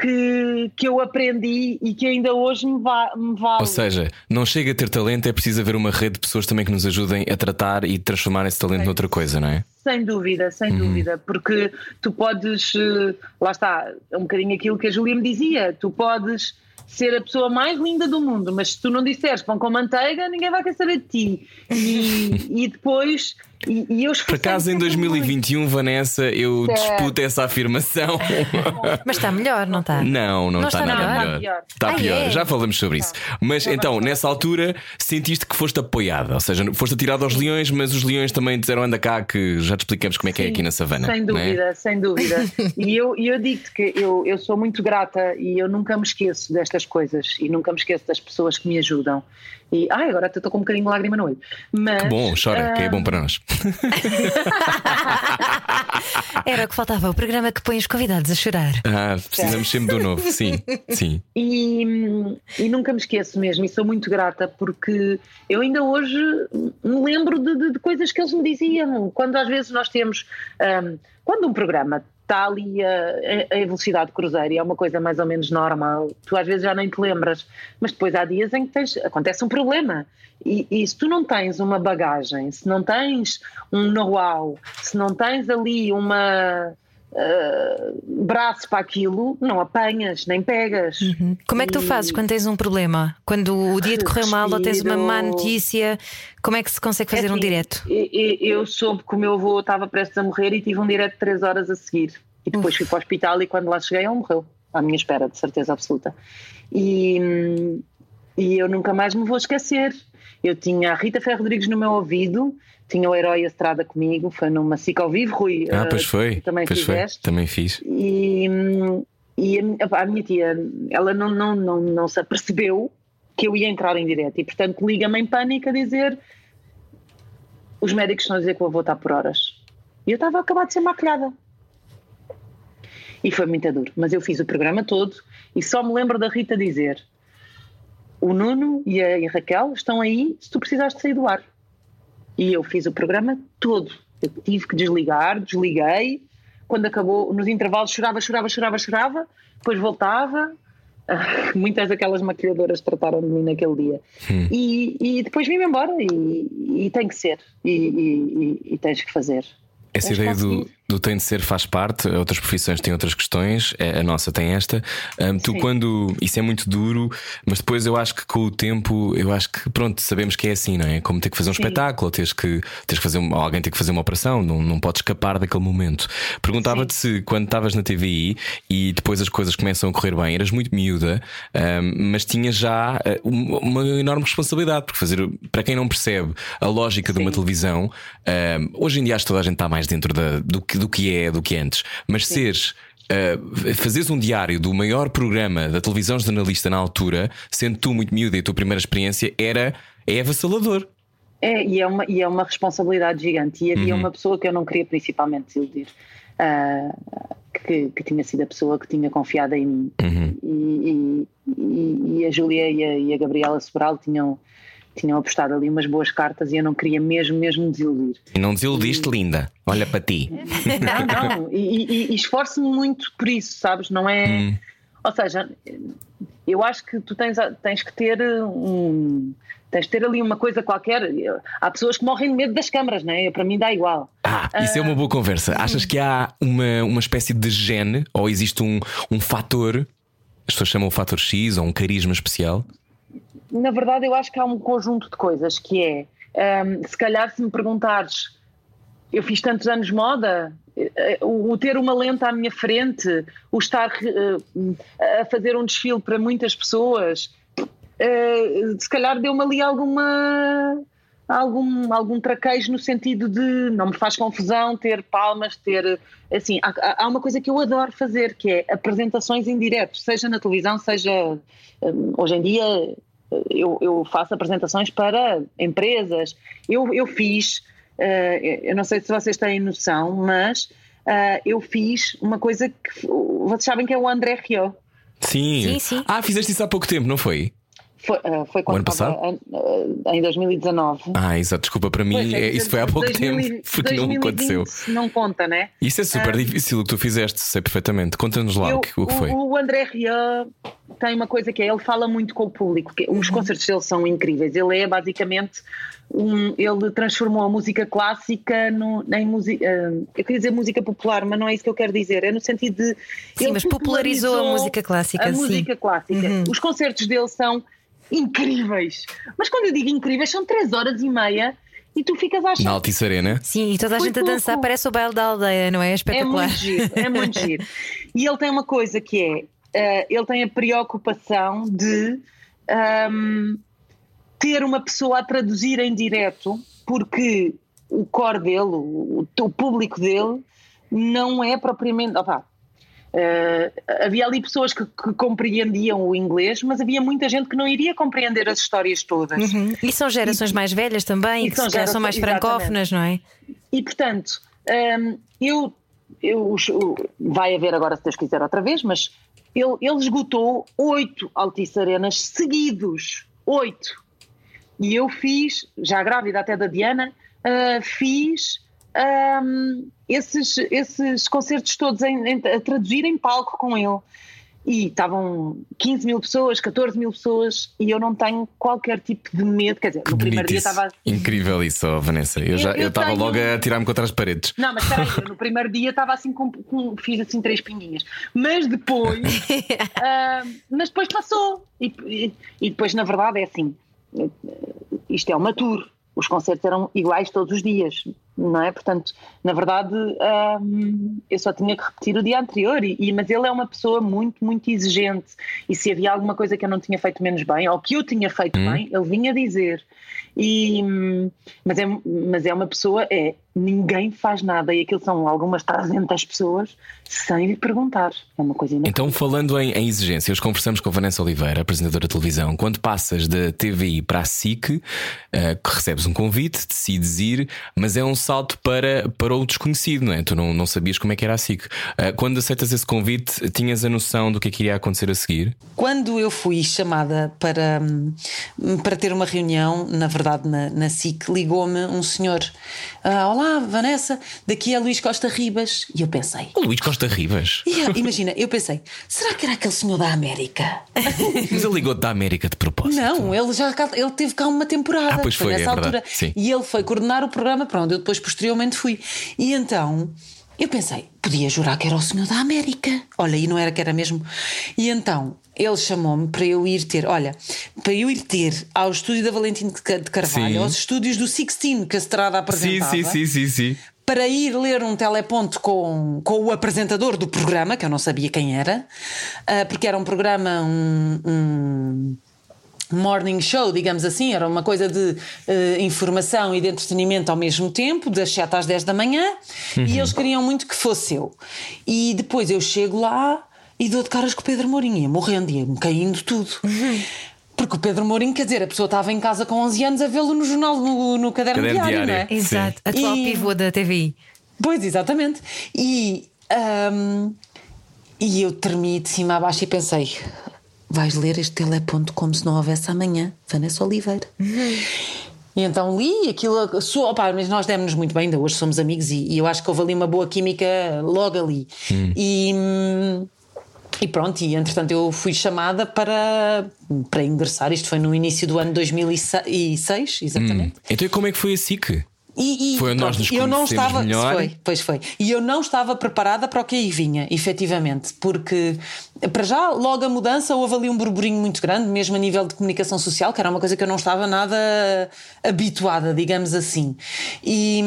que, que eu aprendi e que ainda hoje me, va me vale. Ou seja, não chega a ter talento, é preciso haver uma rede de pessoas também que nos ajudem a tratar e transformar esse talento é. noutra coisa, não é? Sem dúvida, sem uhum. dúvida, porque tu podes, eh, lá está, é um bocadinho aquilo que a Julia me dizia, tu podes ser a pessoa mais linda do mundo, mas se tu não disseres pão com manteiga, ninguém vai querer saber de ti. E, e depois. E, e eu Por acaso em 2021, muito. Vanessa, eu disputo essa afirmação. Mas está melhor, não está? Não, não, não está, está nada melhor. melhor. Está pior, ah, é? já falamos sobre isso. Mas então, nessa altura, sentiste que foste apoiada, ou seja, foste atirada aos leões, mas os leões também disseram anda cá, que já te explicamos como é que é aqui na savana. Sem é? dúvida, é? sem dúvida. e eu, eu digo-te que eu, eu sou muito grata e eu nunca me esqueço destas coisas e nunca me esqueço das pessoas que me ajudam. E ai, agora estou com um bocadinho de lágrima no olho. Mas, que bom, chora, uh... que é bom para nós. Era o que faltava, o programa que põe os convidados a chorar. Ah, precisamos sempre do novo, sim, sim. E, e nunca me esqueço mesmo, e sou muito grata porque eu ainda hoje me lembro de, de, de coisas que eles me diziam. Quando às vezes nós temos. Um, quando um programa está ali a, a, velocidade cruzeiro e é uma coisa mais ou menos normal, tu às vezes já nem te lembras, mas depois há dias em que tens, acontece um problema. E, e se tu não tens uma bagagem, se não tens um know-how, se não tens ali uma. Uh, braço para aquilo, não apanhas, nem pegas. Uhum. Como é que tu fazes quando tens um problema? Quando o dia te correu mal ou tens uma má notícia, como é que se consegue fazer é assim, um direto? Eu, soube que o meu avô estava prestes a morrer e tive um direto de 3 horas a seguir. E depois Uf. fui para o hospital e quando lá cheguei ele morreu. à minha espera, de certeza absoluta. E, e eu nunca mais me vou esquecer. Eu tinha a Rita Ferro Rodrigues no meu ouvido, tinha o Herói Estrada comigo, foi numa SIC ao vivo, Rui. Ah, eh, pois foi. Também pois foi. fizeste. Também fiz. E, hum, e a, a minha tia, ela não, não, não, não se apercebeu que eu ia entrar em direto e, portanto, liga-me em pânico a dizer: os médicos estão a dizer que vou voltar por horas. E eu estava a acabar de ser maquilhada. E foi muito duro. Mas eu fiz o programa todo e só me lembro da Rita dizer: o Nuno e a, e a Raquel estão aí se tu precisares de sair do ar. E eu fiz o programa todo. Eu tive que desligar, desliguei. Quando acabou, nos intervalos, chorava, chorava, chorava, chorava. Depois voltava. Ah, Muitas daquelas maquilhadoras trataram de mim naquele dia. E, e depois vim-me embora. E, e tem que ser. E, e- e- e tens que fazer. Essa Tens ideia do. Do tem de ser faz parte, outras profissões têm outras questões, é- a nossa tem esta. Ahm, tu, Sim. quando. Isso é muito duro, mas depois eu acho que com o tempo, eu acho que pronto, sabemos que é assim, não é? Como ter que fazer um Sim. espetáculo, tens que, tens que fazer, um- alguém tem que fazer uma operação, não, não podes escapar daquele momento. Perguntava-te se quando estavas na TVI e depois as coisas começam a correr bem, eras muito miúda, ahm, mas tinhas já ah, uma, enorme responsabilidade, porque fazer, para quem não percebe a lógica de uma Sim. televisão, hoje em dia acho que toda a gente está mais dentro da- do, que, do que é, do que antes, mas seres. Uh, fazeres um diário do maior programa da televisão jornalista na altura, sendo tu muito miúda e a tua primeira experiência, era é avassalador. É, e é uma, e é uma responsabilidade gigante. E havia uma pessoa que eu não queria principalmente desiludir, ah, que, que tinha sido a pessoa que tinha confiado em mim. E, e- e- e a Júlia e a, e a Gabriela Sobral tinham, tinham apostado ali umas boas cartas e eu não queria mesmo, mesmo desiludir. E não desiludiste, linda. Olha para ti. Não, não, e, e- e esforço-me muito por isso, sabes? Não é. Ou seja, eu acho que tu tens, tens que ter um. Tens de ter ali uma coisa qualquer. Há pessoas que morrem de medo das câmaras, não é? Para mim dá igual. Ah, isso é uma boa conversa. Achas que há uma, uma espécie de gene ou existe um, um fator, as pessoas chamam o fator X ou um carisma especial? Na verdade, eu acho que há um conjunto de coisas que é. hum, se calhar, se me perguntares, eu fiz tantos anos moda, eh, o, ter uma lente à minha frente, o estar eh, a fazer um desfile para muitas pessoas, eh, se calhar deu-me ali alguma. Algum, algum traquejo no sentido de não me faz confusão ter palmas, ter assim, há, há- há uma coisa que eu adoro fazer que é apresentações em direto, seja na televisão, seja hum, hoje em dia eu, eu faço apresentações para empresas. Eu, eu fiz, eh, eu não sei se vocês têm noção, mas eh, eu fiz uma coisa que vocês sabem que é o André Rio. Sim. Sim, sim. Ah, fizeste isso há pouco tempo, não foi? Foi, eh, foi quando ano passado? estava, em 2019. Ah, exato, desculpa, para mim Pois é, é- isso foi há pouco 2000 tempo, porque não 2020 aconteceu. Não conta, né? Isso é super difícil o que tu fizeste, sei perfeitamente. Conta-nos lá Eu- o, que, o que foi. O, André Ria tem uma coisa que é, ele fala muito com o público, que os concertos dele são incríveis. Ele é basicamente um, ele transformou a música clássica no, em música. eu queria dizer música popular, mas não é isso que eu quero dizer. É no sentido de. Sim, ele mas popularizou a música clássica, A sim. música clássica. Os concertos dele são incríveis. Mas quando eu digo incríveis, são três horas e meia e tu ficas a achar Na Altice Arena. Sim, e toda a Foi gente a dançar pouco. parece o baile da aldeia, não é? É É espetacular. muito giro, é muito giro. E ele tem uma coisa que é, eh, ele tem a preocupação de ahm, ter uma pessoa a traduzir em direto, porque o core dele, o, o público dele, não é propriamente. opá, eh, havia ali pessoas que, que compreendiam o inglês, mas havia muita gente que não iria compreender as histórias todas. Uhum. E são gerações mais velhas também, e que são calhar são mais gerações- francófonas, não é? E portanto, hum, eu, eu- o- vai haver agora, se Deus quiser, outra vez, mas ele, ele esgotou oito Altice Arenas seguidos. Oito. E eu fiz, já grávida até da Diana, ah, fiz hum, esses, esses concertos todos em- em- a traduzir em palco com ele. E estavam 15 mil pessoas, 14 mil pessoas, e eu não tenho qualquer tipo de medo. Quer dizer, no primeiro dia isso. estava. Incrível isso, oh, Vanessa. Eu Eu- já eu estava tenho- logo a tirar-me contra as paredes. Não, mas espera aí, eu no primeiro dia estava assim com, com- fiz assim três pinguinhas. Mas depois, ah, mas depois passou. E, e- e depois, na verdade, é assim: eh, isto é uma tour. Os concertos eram iguais todos os dias. Não é? Portanto, na verdade, hum, eu só tinha que repetir o dia anterior, e, e- mas ele é uma pessoa muito, muito exigente. E se havia alguma coisa que eu não tinha feito menos bem, ou que eu tinha feito bem, ele vinha dizer. E, hum, mas, é, mas é uma pessoa, é ninguém faz nada, e aquilo são algumas 300 pessoas sem lhe perguntar. É uma coisa. Então, falando em, em exigências, conversamos com a Vanessa Oliveira, apresentadora de televisão. Quando passas da TVI para a SIC, eh, que recebes um convite, decides ir, mas é um salto para, para o desconhecido, não é? Tu não, não sabias como é que era a SIC. Eh, quando aceitas esse convite, tinhas a noção do que é que iria acontecer a seguir? Quando eu fui chamada para, hum, para ter uma reunião, na verdade na, na SIC, ligou-me um senhor: "Ah, Olá, Vanessa, daqui é Luís Costa Ribas. E eu pensei. O Luís Costa Ribas. eu- imagina, eu pensei, será que era aquele senhor da América? Mas ele ligou-te da América de propósito. Não, ele já ele teve cá uma temporada. Ah, pois foi, nessa é altura. E ele foi coordenar o programa para onde eu depois posteriormente fui. E então eu pensei, podia jurar que era o senhor da América. Olha, e não era que era mesmo. E então ele chamou-me para eu ir ter, olha, para eu ir ter ao estúdio da Valentim de Ca- de Carvalho, Sim. aos estúdios do Sixteen que a Estrada Sim, apresentava. sim, sim, sim, sim. Para ir ler um teleponto com, com o apresentador do programa, que eu não sabia quem era, ah, porque era um programa, um- um morning show, digamos assim, era uma coisa de eh, informação e de entretenimento ao mesmo tempo, das 7 às 10 da manhã, e eles queriam muito que fosse eu. E depois eu chego lá e dou de caras com o Pedro Mourinho, ia morrendo, ia-me caindo tudo. Porque o Pedro Mourinho, quer dizer, a pessoa estava em casa com 11 anos a vê-lo no jornal, no, no caderno, Caderno diário, diário. não é? Exato. Atual E- pivô da TVI. Pois, exatamente. E, ahm, e eu tremi de cima a baixo e pensei: vais ler este teleponto como se não houvesse amanhã, Vanessa Oliveira. E então li e aquilo, sou, opá, mas nós demos-nos muito bem, ainda hoje somos amigos e, e eu acho que houve ali uma boa química logo ali. E, hum, e pronto, e entretanto eu fui chamada para, para ingressar, isto foi no início do ano 2006, exatamente. Então, e como é que foi a SIC? E, e Foi onde nós nos eu não estava, melhor. Foi, pois foi. E eu não estava preparada para o que aí vinha, efetivamente, porque para já, logo a mudança, houve ali um burburinho muito grande, mesmo a nível de comunicação social, que era uma coisa que eu não estava nada habituada, digamos assim. E.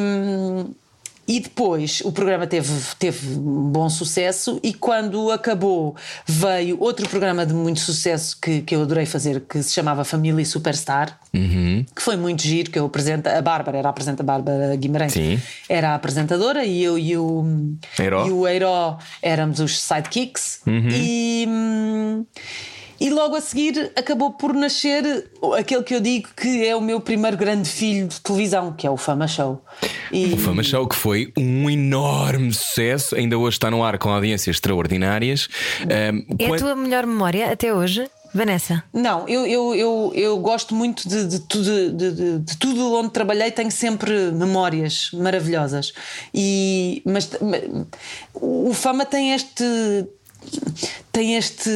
E depois o programa teve, teve um bom sucesso, e quando acabou, veio outro programa de muito sucesso que, que eu adorei fazer, que se chamava Família Superstar, que foi muito giro. Que eu apresento, a Bárbara era a apresenta Bárbara Guimarães, Sim. era a apresentadora, e eu e o Heiró. e o Eiró éramos os sidekicks. E. hum, E logo a seguir acabou por nascer aquele que eu digo que é o meu primeiro grande filho de televisão, que é o Fama Show. E, O Fama Show, que foi um enorme sucesso, ainda hoje está no ar com audiências extraordinárias. Ahm, É a quando- tua melhor memória até hoje, Vanessa? Não, eu, eu, eu, eu gosto muito de, de, tudo, de, de- de tudo onde trabalhei, tenho sempre memórias maravilhosas. E, mas ma- o Fama tem este. tem este.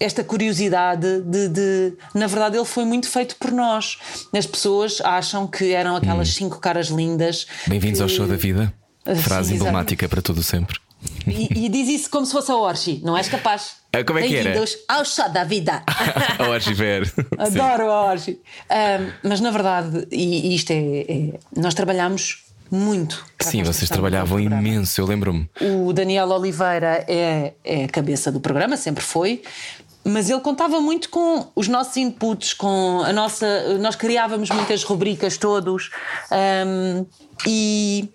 Esta curiosidade de, de- Na verdade, ele foi muito feito por nós. As pessoas acham que eram aquelas cinco caras lindas. Bem-vindos que- ao show da vida. Ah, sim, Frase exato. emblemática para todo o sempre. E, e diz isso como se fosse a Orchi, não és capaz? Ah, como é que era? Bem-vindos ao show da vida. Ao Archiver. Adoro a Orgy. Ahm, mas na verdade, e, e isto é, é- Nós trabalhamos muito. a Sim, vocês trabalhavam imenso, eu lembro-me. O Daniel Oliveira é, é a cabeça do programa, sempre foi. Mas ele contava muito com os nossos inputs, com a nossa. Nós criávamos muitas rubricas todos ahm, e.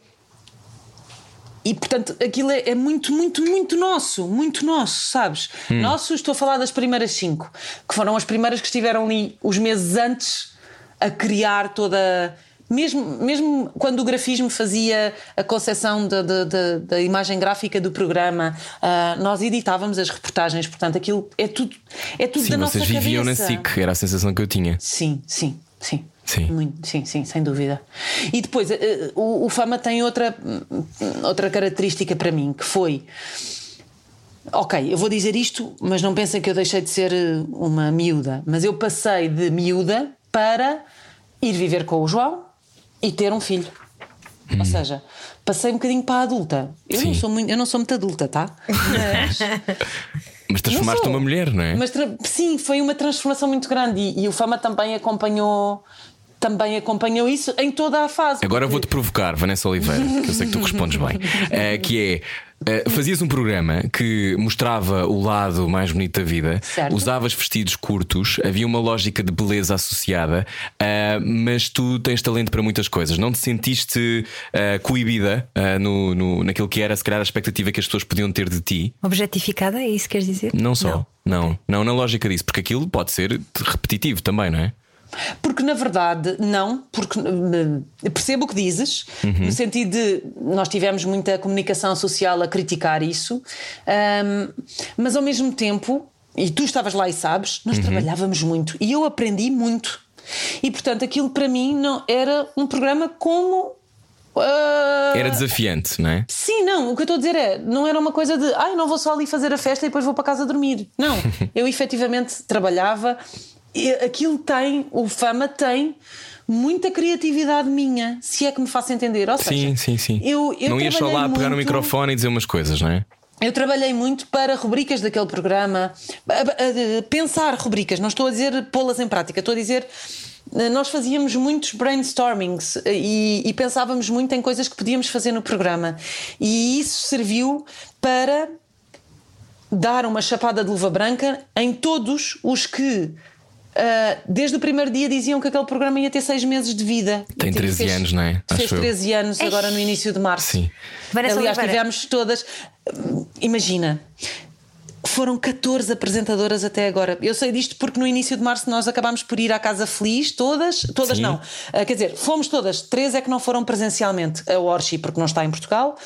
E portanto aquilo é, é muito, muito, muito nosso, muito nosso, sabes? Nosso, estou a falar das primeiras cinco, que foram as primeiras que estiveram ali os meses antes a criar toda. Mesmo, mesmo quando o grafismo fazia a concepção da, da, da- da imagem gráfica do programa, ah, nós editávamos as reportagens, portanto aquilo é tudo, é tudo Sim, da nossa vocês viviam cabeça. na SIC, era a sensação que eu tinha. Sim, sim, sim. Sim. Muito, sim, sim, sem dúvida. E depois, eh, o, o Fama tem outra, outra característica para mim, que foi. Ok, eu vou dizer isto, mas não pensem que eu deixei de ser eh, uma miúda. Mas eu passei de miúda para ir viver com o João e ter um filho. Ou seja, passei um bocadinho para a adulta. Eu, não sou, muito, eu não sou muito adulta, tá? Mas, Mas transformaste sou. uma mulher, não é? mas tra- sim, foi uma transformação muito grande e, e o Fama também acompanhou também acompanhou isso em toda a fase. Agora vou-te provocar, Vanessa Oliveira, que eu sei que tu respondes bem. Eh, que é. Eh, fazias um programa que mostrava o lado mais bonito da vida, Certo. usavas vestidos curtos, havia uma lógica de beleza associada, eh, mas tu tens talento para muitas coisas. Não te sentiste eh, coibida no, no- naquilo que era, se calhar, a expectativa que as pessoas podiam ter de ti? Objetificada, é isso que queres dizer? Não só. Não, não, na lógica disso, porque aquilo pode ser repetitivo também, não é? Porque na verdade, não, porque eh, percebo o que dizes, no sentido de nós tivemos muita comunicação social a criticar isso, ahm, mas ao mesmo tempo, e tu estavas lá e sabes, nós trabalhávamos muito e eu aprendi muito. E portanto, aquilo para mim não era um programa como. ah, Era desafiante, não é? Sim, não, o que eu estou a dizer é, não era uma coisa de, ai, não vou só ali fazer a festa e depois vou para casa dormir. Não, eu efetivamente trabalhava, aquilo tem, o fama tem muita criatividade minha, se é que me faço entender. Ou seja, Sim, sim, sim. Eu, eu não ias só lá trabalhei pegar muito- microfone e dizer umas coisas, não é? eu trabalhei muito para rubricas daquele programa, pensar rubricas, não estou a dizer pô-las em prática, estou a dizer. eh, Nós fazíamos muitos brainstormings eh, e, e pensávamos muito em coisas que podíamos fazer no programa, e isso serviu para dar uma chapada de luva branca em todos os que. Ah, desde o primeiro dia diziam que aquele programa ia ter seis meses de vida. Tem E, tipo, 13 fez- anos, não é? Fez Acho eu. 13 anos agora no início de março. Sim. Vanessa Aliás, Oliveira. tivemos todas. Imagina. Foram 14 apresentadoras até agora. Eu sei disto porque no início de março nós acabámos por ir à Casa Feliz, todas, todas Sim. não. Ah, quer dizer, fomos todas, três é que não foram presencialmente. A Orchi, porque não está em Portugal,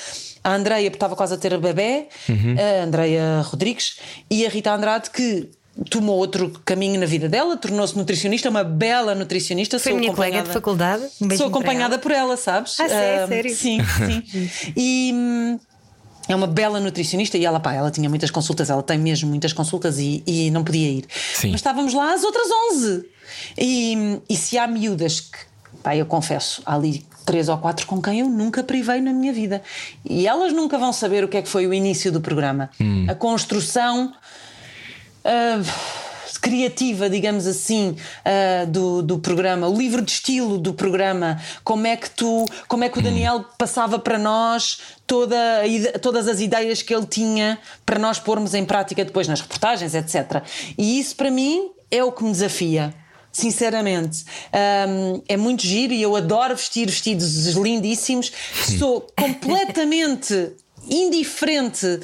a Andreia, porque estava quase a ter a bebê, Uhum. a Andreia Rodrigues e a Rita Andrade, que tomou outro caminho na vida dela, tornou-se nutricionista, uma bela nutricionista. Foi sou minha colega de faculdade. Um Sou acompanhada ela. por ela, sabes? Ah, sério? Ah, Sério? Sim, sim. e hum, é uma bela nutricionista e ela, pá, ela tinha muitas consultas, ela tem mesmo muitas consultas e, e não podia ir. Sim. Mas estávamos lá às outras 11. E, e se há miúdas que, pá, eu confesso, há ali três ou quatro com quem eu nunca privei na minha vida. E elas nunca vão saber o que é que foi o início do programa. A construção. Ah, criativa, digamos assim, ah, do, do programa, o livro de estilo do programa, como é que tu, como é que o Daniel passava para nós toda, todas as ideias que ele tinha para nós pormos em prática depois nas reportagens, etc. E isso para mim é o que me desafia. Sinceramente, Ahm, é muito giro e eu adoro vestir vestidos lindíssimos. Sou completamente indiferente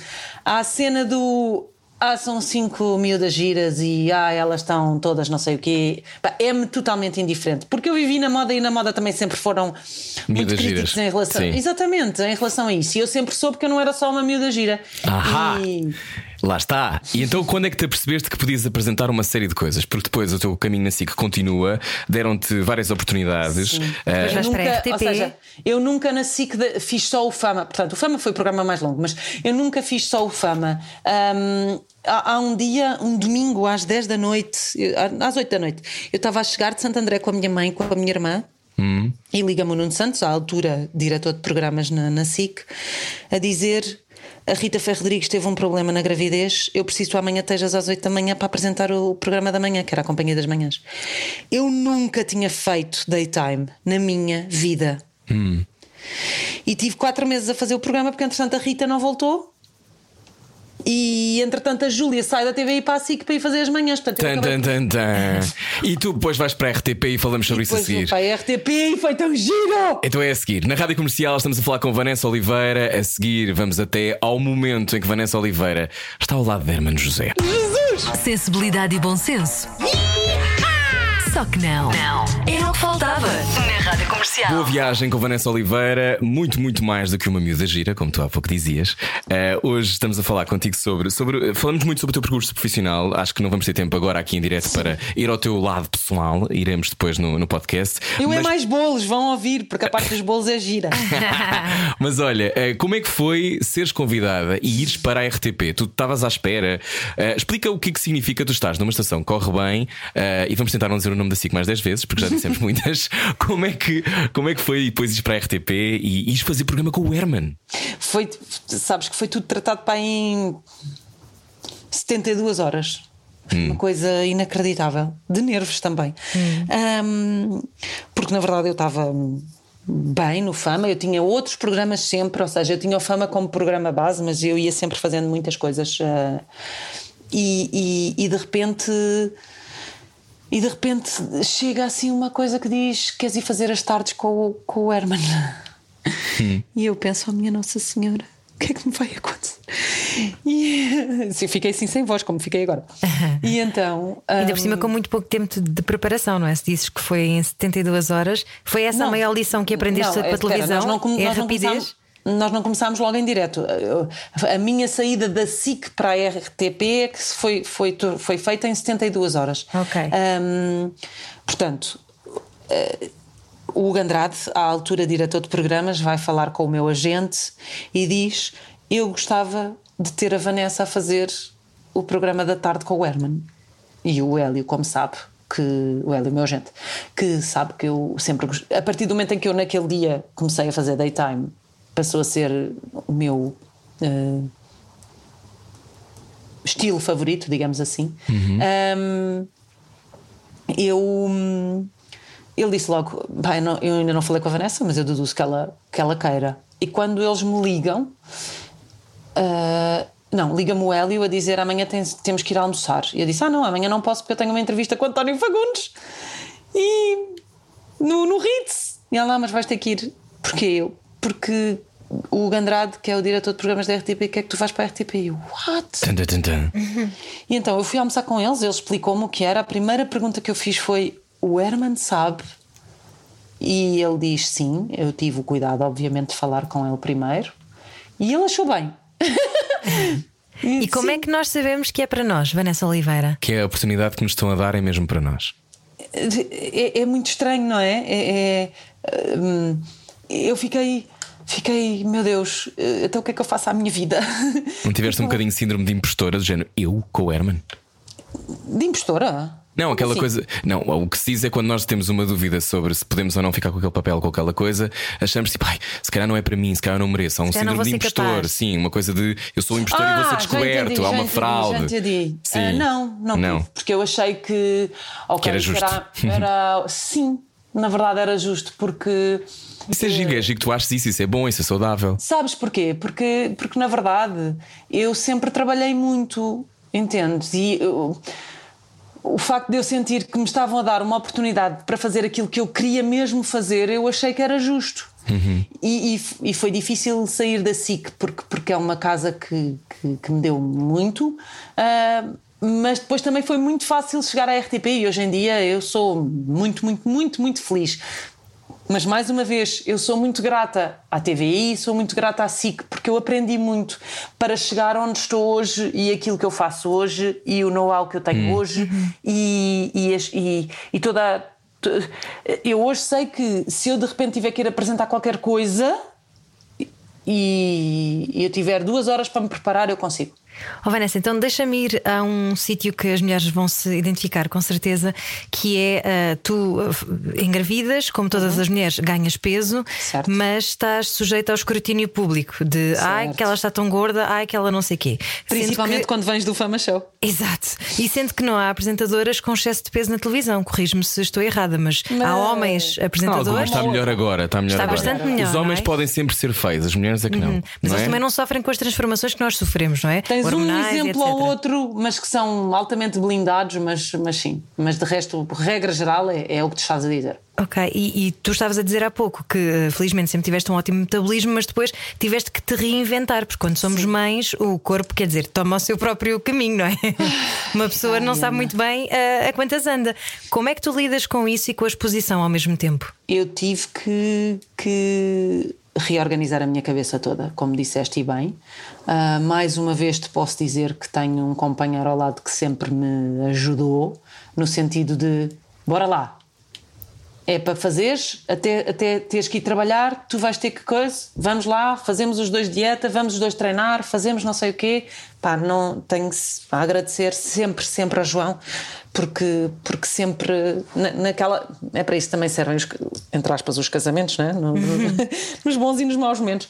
à cena do ah, são cinco miúdas giras e ah, elas estão todas não sei o quê. É-me totalmente indiferente. Porque eu vivi na moda e na moda também sempre foram muito Miúdas críticos giras. em relação. Sim. Exatamente, em relação a isso. E eu sempre soube que eu não era só uma miúda gira. Ahá! E Lá está. E então quando é que te apercebeste que podias apresentar uma série de coisas? Porque depois o teu caminho na SIC continua, deram-te várias oportunidades. Eh, Depois vais nunca, RTP. ou seja, eu nunca nasci que de- fiz só o Fama. Portanto, o Fama foi o programa mais longo, mas eu nunca fiz só o Fama. Ahm, há, há um dia, um domingo, às 10 da noite, às 8 da noite, eu estava a chegar de Santo André com a minha mãe, com a minha irmã. E liga-me o Nuno Santos, à altura diretor de programas na, na SIC, a dizer: A Rita Ferro Rodrigues teve um problema na gravidez, eu preciso amanhã estejas às 8 da manhã para apresentar o programa da manhã, que era a Companhia das Manhãs. Eu nunca tinha feito daytime na minha vida. E tive quatro meses a fazer o programa porque, entretanto, a Rita não voltou. E entretanto a Júlia sai da TVI para a SIC para ir fazer as manhãs. Portanto, eu Tan, acabei tan, tan, tan. E tu depois vais para a RTP e falamos sobre isso a seguir. vou para a RTP e foi tão giro! Então é a seguir. Na rádio comercial estamos a falar com Vanessa Oliveira. A seguir vamos até ao momento em que Vanessa Oliveira está ao lado de Hermano José. Sensibilidade e bom senso. Só que não. Não. Era o que faltava na Rádio Comercial. Boa viagem com Vanessa Oliveira, muito, muito mais do que uma miúda gira, como tu há pouco dizias. Eh, hoje estamos a falar contigo sobre, sobre. Falamos muito sobre o teu percurso profissional. Acho que não vamos ter tempo agora aqui em direto para ir ao teu lado pessoal. Iremos depois no, no podcast. Eu é Mas- mais bolos, vão ouvir, porque a parte dos bolos é gira. Mas olha, eh, como é que foi seres convidada e ires para a RTP? Tu estavas à espera. Eh, explica o que é que significa tu estás numa estação, corre bem, e vamos tentar não dizer o nome da SIC mais 10 vezes, porque já dissemos muitas. Como é que, como é que foi depois ires para a RTP e ires fazer programa com o Herman? Foi, sabes que foi tudo tratado para em 72 horas. Uma coisa inacreditável. De nervos também. Ahm, porque porque na verdade eu estava bem no Fama, eu tinha outros programas sempre, ou seja, eu tinha o Fama como programa base, mas eu ia sempre fazendo muitas coisas. Uh, e, e, e de repente. E de repente chega assim uma coisa que diz: Queres ir fazer as tardes com o, com o Herman? Hum. E eu penso: Oh, minha Nossa Senhora, o que é que me vai acontecer? E assim, fiquei assim sem voz, como fiquei agora. E então. Ainda um... por cima, com muito pouco tempo de, preparação, não é? Se dizes que foi em 72 horas, foi essa não, a maior lição que aprendeste não, para a televisão? Nós não, é a rapidez? Nós não começámos logo em direto. A minha saída da SIC para a RTP que foi, foi, foi feita em 72 horas. Ok. Um, portanto, uh, o Hugo Andrade, à altura diretor de programas, vai falar com o meu agente e diz: Eu gostava de ter a Vanessa a fazer o programa da tarde com o Herman. E o Hélio, como sabe, que o Hélio, meu agente, que sabe que eu sempre. A partir do momento em que eu, naquele dia, comecei a fazer daytime passou a ser o meu uh, estilo favorito, digamos assim. Uhum. Um, eu ele disse logo: Pai, não, eu ainda não falei com a Vanessa, mas eu deduzo que ela, que ela queira. E quando eles me ligam, uh, não, liga-me o Hélio a dizer amanhã temos que ir almoçar. E eu disse: Ah, não, amanhã não posso porque eu tenho uma entrevista com o António Fagundes e no, no Ritz. E ela, mas vais ter que ir. Porquê eu? Porque o Gandrade, que é o diretor de programas da RTP, quer que tu vais para a RTP. E eu, what? Tum, tum, tum. E então eu fui almoçar com eles, ele explicou-me o que era. A primeira pergunta que eu fiz foi: o Herman sabe? E ele diz sim. Eu tive o cuidado, obviamente, de falar com ele primeiro. E ele achou bem. e, e como sim. é que nós sabemos que é para nós, Vanessa Oliveira? Que é a oportunidade que nos estão a dar é mesmo para nós. É, é muito estranho, não é? é, é hum, eu fiquei fiquei, meu Deus, eh, então o que é que eu faço à minha vida? Não tiveste um bocadinho de síndrome de impostora, do género, eu com o Herman? De impostora? Não, aquela Sim. coisa. Não, o que se diz é quando nós temos uma dúvida sobre se podemos ou não ficar com aquele papel, com aquela coisa, achamos tipo, ai, se calhar não é para mim, se calhar não mereço. Há um síndrome de impostor. Capaz. Sim, uma coisa de eu sou um impostor ah, e vou ser descoberto, entendi, há uma entendi, fraude. Já entendi. Sim. Uh, não, não, não. Porque eu achei que. Okay, que era justo. Era, era, sim, na verdade era justo, porque isso é giro, é giro que tu achas isso, isso é bom, isso é saudável. Sabes porquê? Porque, porque na verdade eu sempre trabalhei muito, entendes? E eu, o facto de eu sentir que me estavam a dar uma oportunidade para fazer aquilo que eu queria mesmo fazer, eu achei que era justo. Uhum. E, e, e, foi difícil sair da SIC porque, porque é uma casa que, que, que me deu muito, uh, mas depois também foi muito fácil chegar à RTP e hoje em dia eu sou muito, muito, muito, muito feliz. Mas mais uma vez, eu sou muito grata à TVI, sou muito grata à SIC, porque eu aprendi muito para chegar onde estou hoje e aquilo que eu faço hoje e o know-how que eu tenho hum. hoje e, e, e, e toda. Eu hoje sei que se eu de repente tiver que ir apresentar qualquer coisa e eu tiver duas horas para me preparar, eu consigo. Oh, Vanessa, então deixa-me ir a um sítio que as mulheres vão se identificar com certeza, que é uh, tu uh, engravidas, como todas uhum. as mulheres, ganhas peso, certo. mas estás sujeita ao escrutínio público de certo. ai que ela está tão gorda, ai que ela não sei quê. Principalmente que... quando vens do Fama Show. Exato. E sendo que não há apresentadoras com excesso de peso na televisão, corrijo-me se estou errada, mas, mas... há homens apresentadores. está melhor agora, está melhor está agora. bastante melhor. Os homens é? podem sempre ser feios, as mulheres é que não. Uhum. Mas não eles é? também não sofrem com as transformações que nós sofremos, não é? Tens um exemplo ou outro, mas que são altamente blindados, mas, mas sim. Mas de resto, regra geral, é, é o que te estás a dizer. Ok, e, e, tu estavas a dizer há pouco que eh, felizmente sempre tiveste um ótimo metabolismo, mas depois tiveste que te reinventar, porque quando somos Sim. mães, o corpo, quer dizer, toma o seu próprio caminho, não é? Uma pessoa Ai, não sabe muito bem uh, a quantas anda. Como é que tu lidas com isso e com a exposição ao mesmo tempo? Eu tive que, que reorganizar a minha cabeça toda, como disseste e bem. Uh, mais uma vez te posso dizer que tenho um companheiro ao lado que sempre me ajudou, no sentido de bora lá, é para fazeres, até, até teres que ir trabalhar, tu vais ter que coisa, vamos lá, fazemos os dois dieta, vamos os dois treinar, fazemos não sei o quê. Pá, não tenho a agradecer sempre, sempre a João, porque, porque sempre na, naquela. É para isso também servem, os, entre aspas, os casamentos, né? No, uhum. nos bons e nos maus momentos.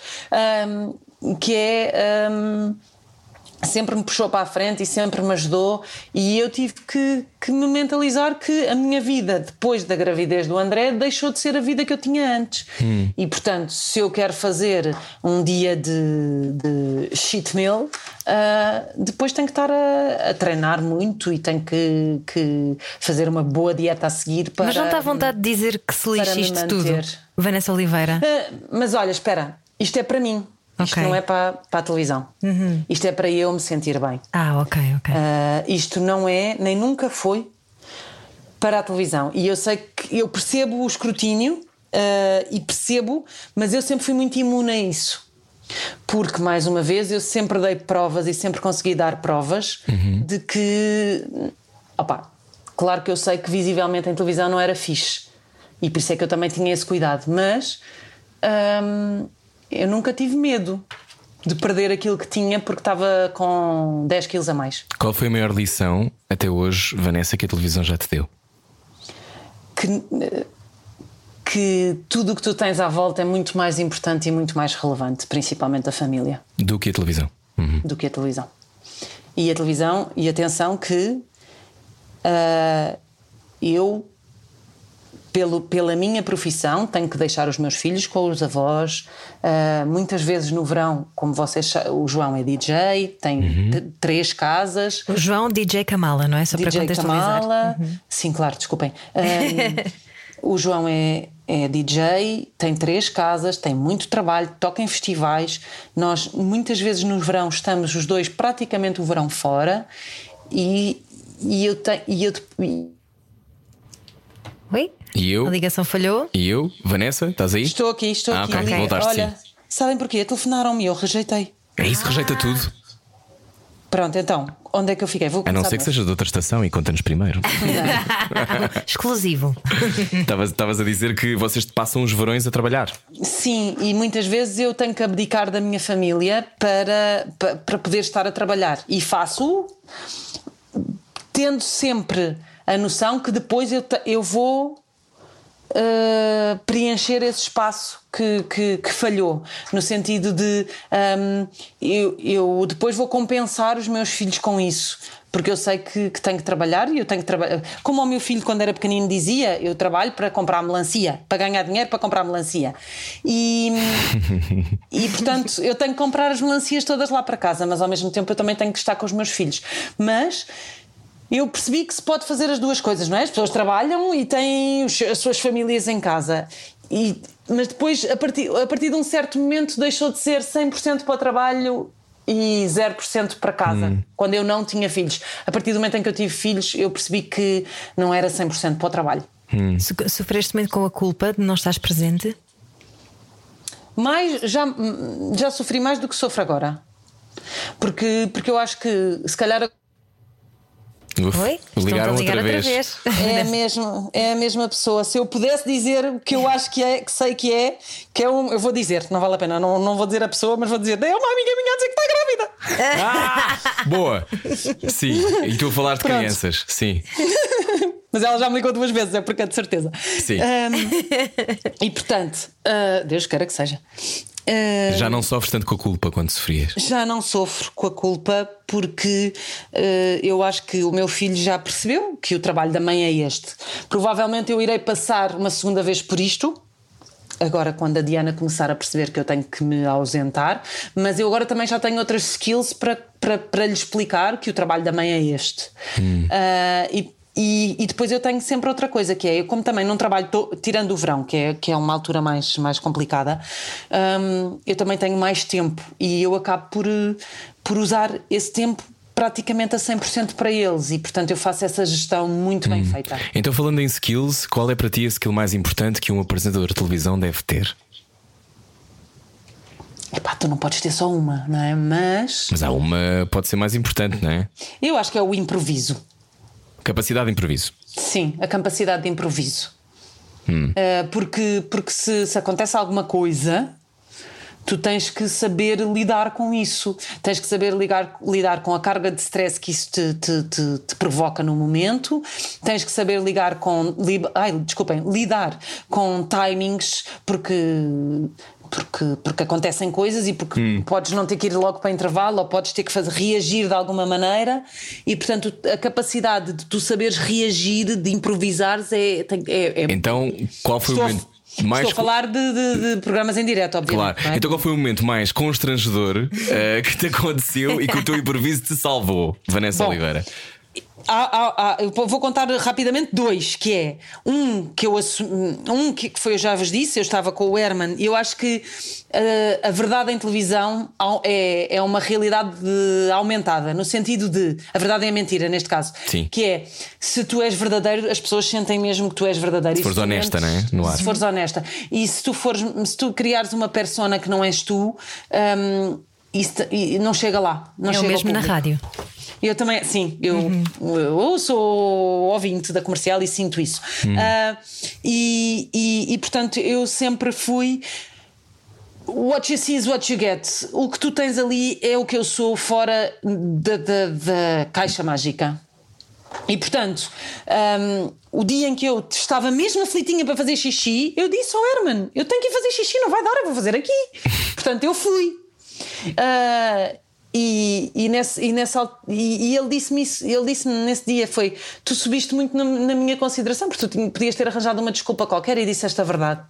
Um, que é. Um, sempre me puxou para a frente e sempre me ajudou. E eu tive que, que me mentalizar que a minha vida, depois da gravidez do André, deixou de ser a vida que eu tinha antes. E portanto, se eu quero fazer um dia de, de cheat meal, ah, depois tenho que estar a, a treinar muito e tenho que, que fazer uma boa dieta a seguir para. Mas não está à vontade de dizer que se isto tudo. Vanessa Oliveira? Ah, mas olha, espera, isto é para mim. Isto Ok. não é para, para a televisão. Isto é para eu me sentir bem. Ah, ok, ok. Ah, isto não é, nem nunca foi para a televisão. E eu sei que eu percebo o escrutínio ah, e percebo, mas eu sempre fui muito imune a isso. Porque, mais uma vez, eu sempre dei provas e sempre consegui dar provas de que. Opa, claro que eu sei que visivelmente em televisão não era fixe. E por isso é que eu também tinha esse cuidado. Mas hum, eu nunca tive medo de perder aquilo que tinha porque estava com 10 quilos a mais. Qual foi a maior lição até hoje, Vanessa, que a televisão já te deu? que, que tudo o que tu tens à volta é muito mais importante e muito mais relevante, principalmente a família, Do que a televisão? Uhum. do que a televisão. E a televisão, e atenção que ah, eu, pelo, pela minha profissão, tenho que deixar os meus filhos com os avós. Ah, muitas vezes no verão, como vocês o João é DJ, tem t- três casas. O João DJ Kamala, não é? Só para DJ contextualizar. Kamala. Sim, claro, desculpem. Um, o João é, é DJ, tem três casas, tem muito trabalho, toca em festivais. Nós, muitas vezes no verão, estamos os dois praticamente o verão fora e, e eu tenho. E eu, e Oi? E eu? A ligação falhou? E eu? Vanessa, estás aí? estou aqui, estou Ah, aqui. ok, Liga- voltaste, Olha, sim. sabem porquê? Telefonaram-me e eu rejeitei. É isso, rejeita tudo. Pronto, então, onde é que eu fiquei? Vou A não ser que seja de outra estação e conta-nos primeiro. Exclusivo. Estavas a dizer que vocês passam os verões a trabalhar. Sim, e muitas vezes eu tenho que abdicar da minha família para, pa- para poder estar a trabalhar. E faço tendo sempre a noção que depois eu, eu vou uh, preencher esse espaço que, que, que falhou, no sentido de um, eu, eu depois vou compensar os meus filhos com isso. Porque eu sei que, que tenho que trabalhar e eu tenho que trabalhar. Como o meu filho, quando era pequenino, dizia: Eu trabalho para comprar melancia, para ganhar dinheiro para comprar melancia. E, e portanto, eu tenho que comprar as melancias todas lá para casa, mas ao mesmo tempo eu também tenho que estar com os meus filhos. Mas eu percebi que se pode fazer as duas coisas, não é? As pessoas trabalham e têm as suas famílias em casa. E, mas depois, a partir, a partir de um certo momento, deixou de ser 100% para o trabalho e 0% para casa. Quando eu não tinha filhos. A partir do momento em que eu tive filhos, eu percebi que não era 100% para o trabalho. So- Sofreste muito com a culpa de não estares presente? mais já, já sofri mais do que sofro agora. Porque, porque eu acho que se calhar Uf, Oi? ligaram Estão-te a ligar outra vez. é a, mesma, é a mesma pessoa. Se eu pudesse dizer o que eu acho que é, que sei que é, que é um, eu vou dizer, não vale a pena, não, não vou dizer a pessoa, mas vou dizer, é uma amiga minha a dizer que está grávida. Ah, boa! Sim, e tu a falar de Pronto. crianças. Sim, Mas ela já me ligou duas vezes, é porque é de certeza. Sim. Ahm, e portanto, ah, Deus queira que seja. Ah, já não sofres tanto com a culpa quando sofrias. Já não sofro com a culpa porque eh, eu acho que o meu filho já percebeu que o trabalho da mãe é este. Provavelmente eu irei passar uma segunda vez por isto. Agora, quando a Diana começar a perceber que eu tenho que me ausentar, mas eu agora também já tenho outras skills para, para, para lhe explicar que o trabalho da mãe é este. Ah, e, e, e depois eu tenho sempre outra coisa que é, eu como também não trabalho, to- tirando o verão, que é, que é uma altura mais, mais complicada, hum, eu também tenho mais tempo e eu acabo por, eh, por usar esse tempo praticamente a 100% para eles e portanto eu faço essa gestão muito bem feita. Então, falando em skills, qual é para ti a skill mais importante que um apresentador de televisão deve ter? Epá, tu não podes ter só uma, não é? Mas Mas há uma pode ser mais importante, não é? eu acho que é o improviso. Capacidade de improviso. Sim, a capacidade de improviso. Eh, porque porque se, se acontece alguma coisa, tu tens que saber lidar com isso. Tens que saber ligar, lidar com a carga de stress que isso te, te, te- te provoca no momento. Tens que saber ligar com. li- ai, desculpem, lidar com timings, porque. Porque, porque acontecem coisas e porque Hum. podes não ter que ir logo para intervalo ou podes ter que fazer, reagir de alguma maneira e portanto a capacidade de tu saberes reagir, de improvisares é, é, é Então, qual foi Estou o a- momento mais. Estou a falar de, de- de programas em direto, obviamente. Claro. é? Então, qual foi o momento mais constrangedor eh, que te aconteceu e que o teu improviso te salvou, Vanessa Bom, Oliveira? Há- há- há- eu vou contar rapidamente dois, que é um que eu assumi, um que que foi, eu já vos disse, eu estava com o Herman, e eu acho que eh, a verdade em televisão é, é uma realidade de- aumentada, no sentido de a verdade é a mentira, neste caso. Sim. Que é se tu és verdadeiro, as pessoas sentem mesmo que tu és verdadeiro. Se E fores honesta, não é? No ar. Se fores honesta. E se tu fores, se tu criares uma persona que não és tu, hum, isso te- e não chega lá. Não É o chega ao mesmo na rádio. Eu também, sim, eu, eu sou ouvinte da comercial e sinto isso. Ah, e, e, e, portanto eu sempre fui. What you see is what you get. O que tu tens ali é o que eu sou fora da, da, da caixa mágica. E portanto, hum, o dia em que eu estava mesmo aflitinha para fazer xixi, eu disse ao Herman: Eu tenho que ir fazer xixi, não vai dar, eu vou fazer aqui. portanto, eu fui. Ah, e, e, nesse, e, nessa, e, e ele disse-me isso, ele disse-me nesse dia foi tu subiste muito na, na minha consideração porque tu tinha- podias ter arranjado uma desculpa qualquer e disseste a verdade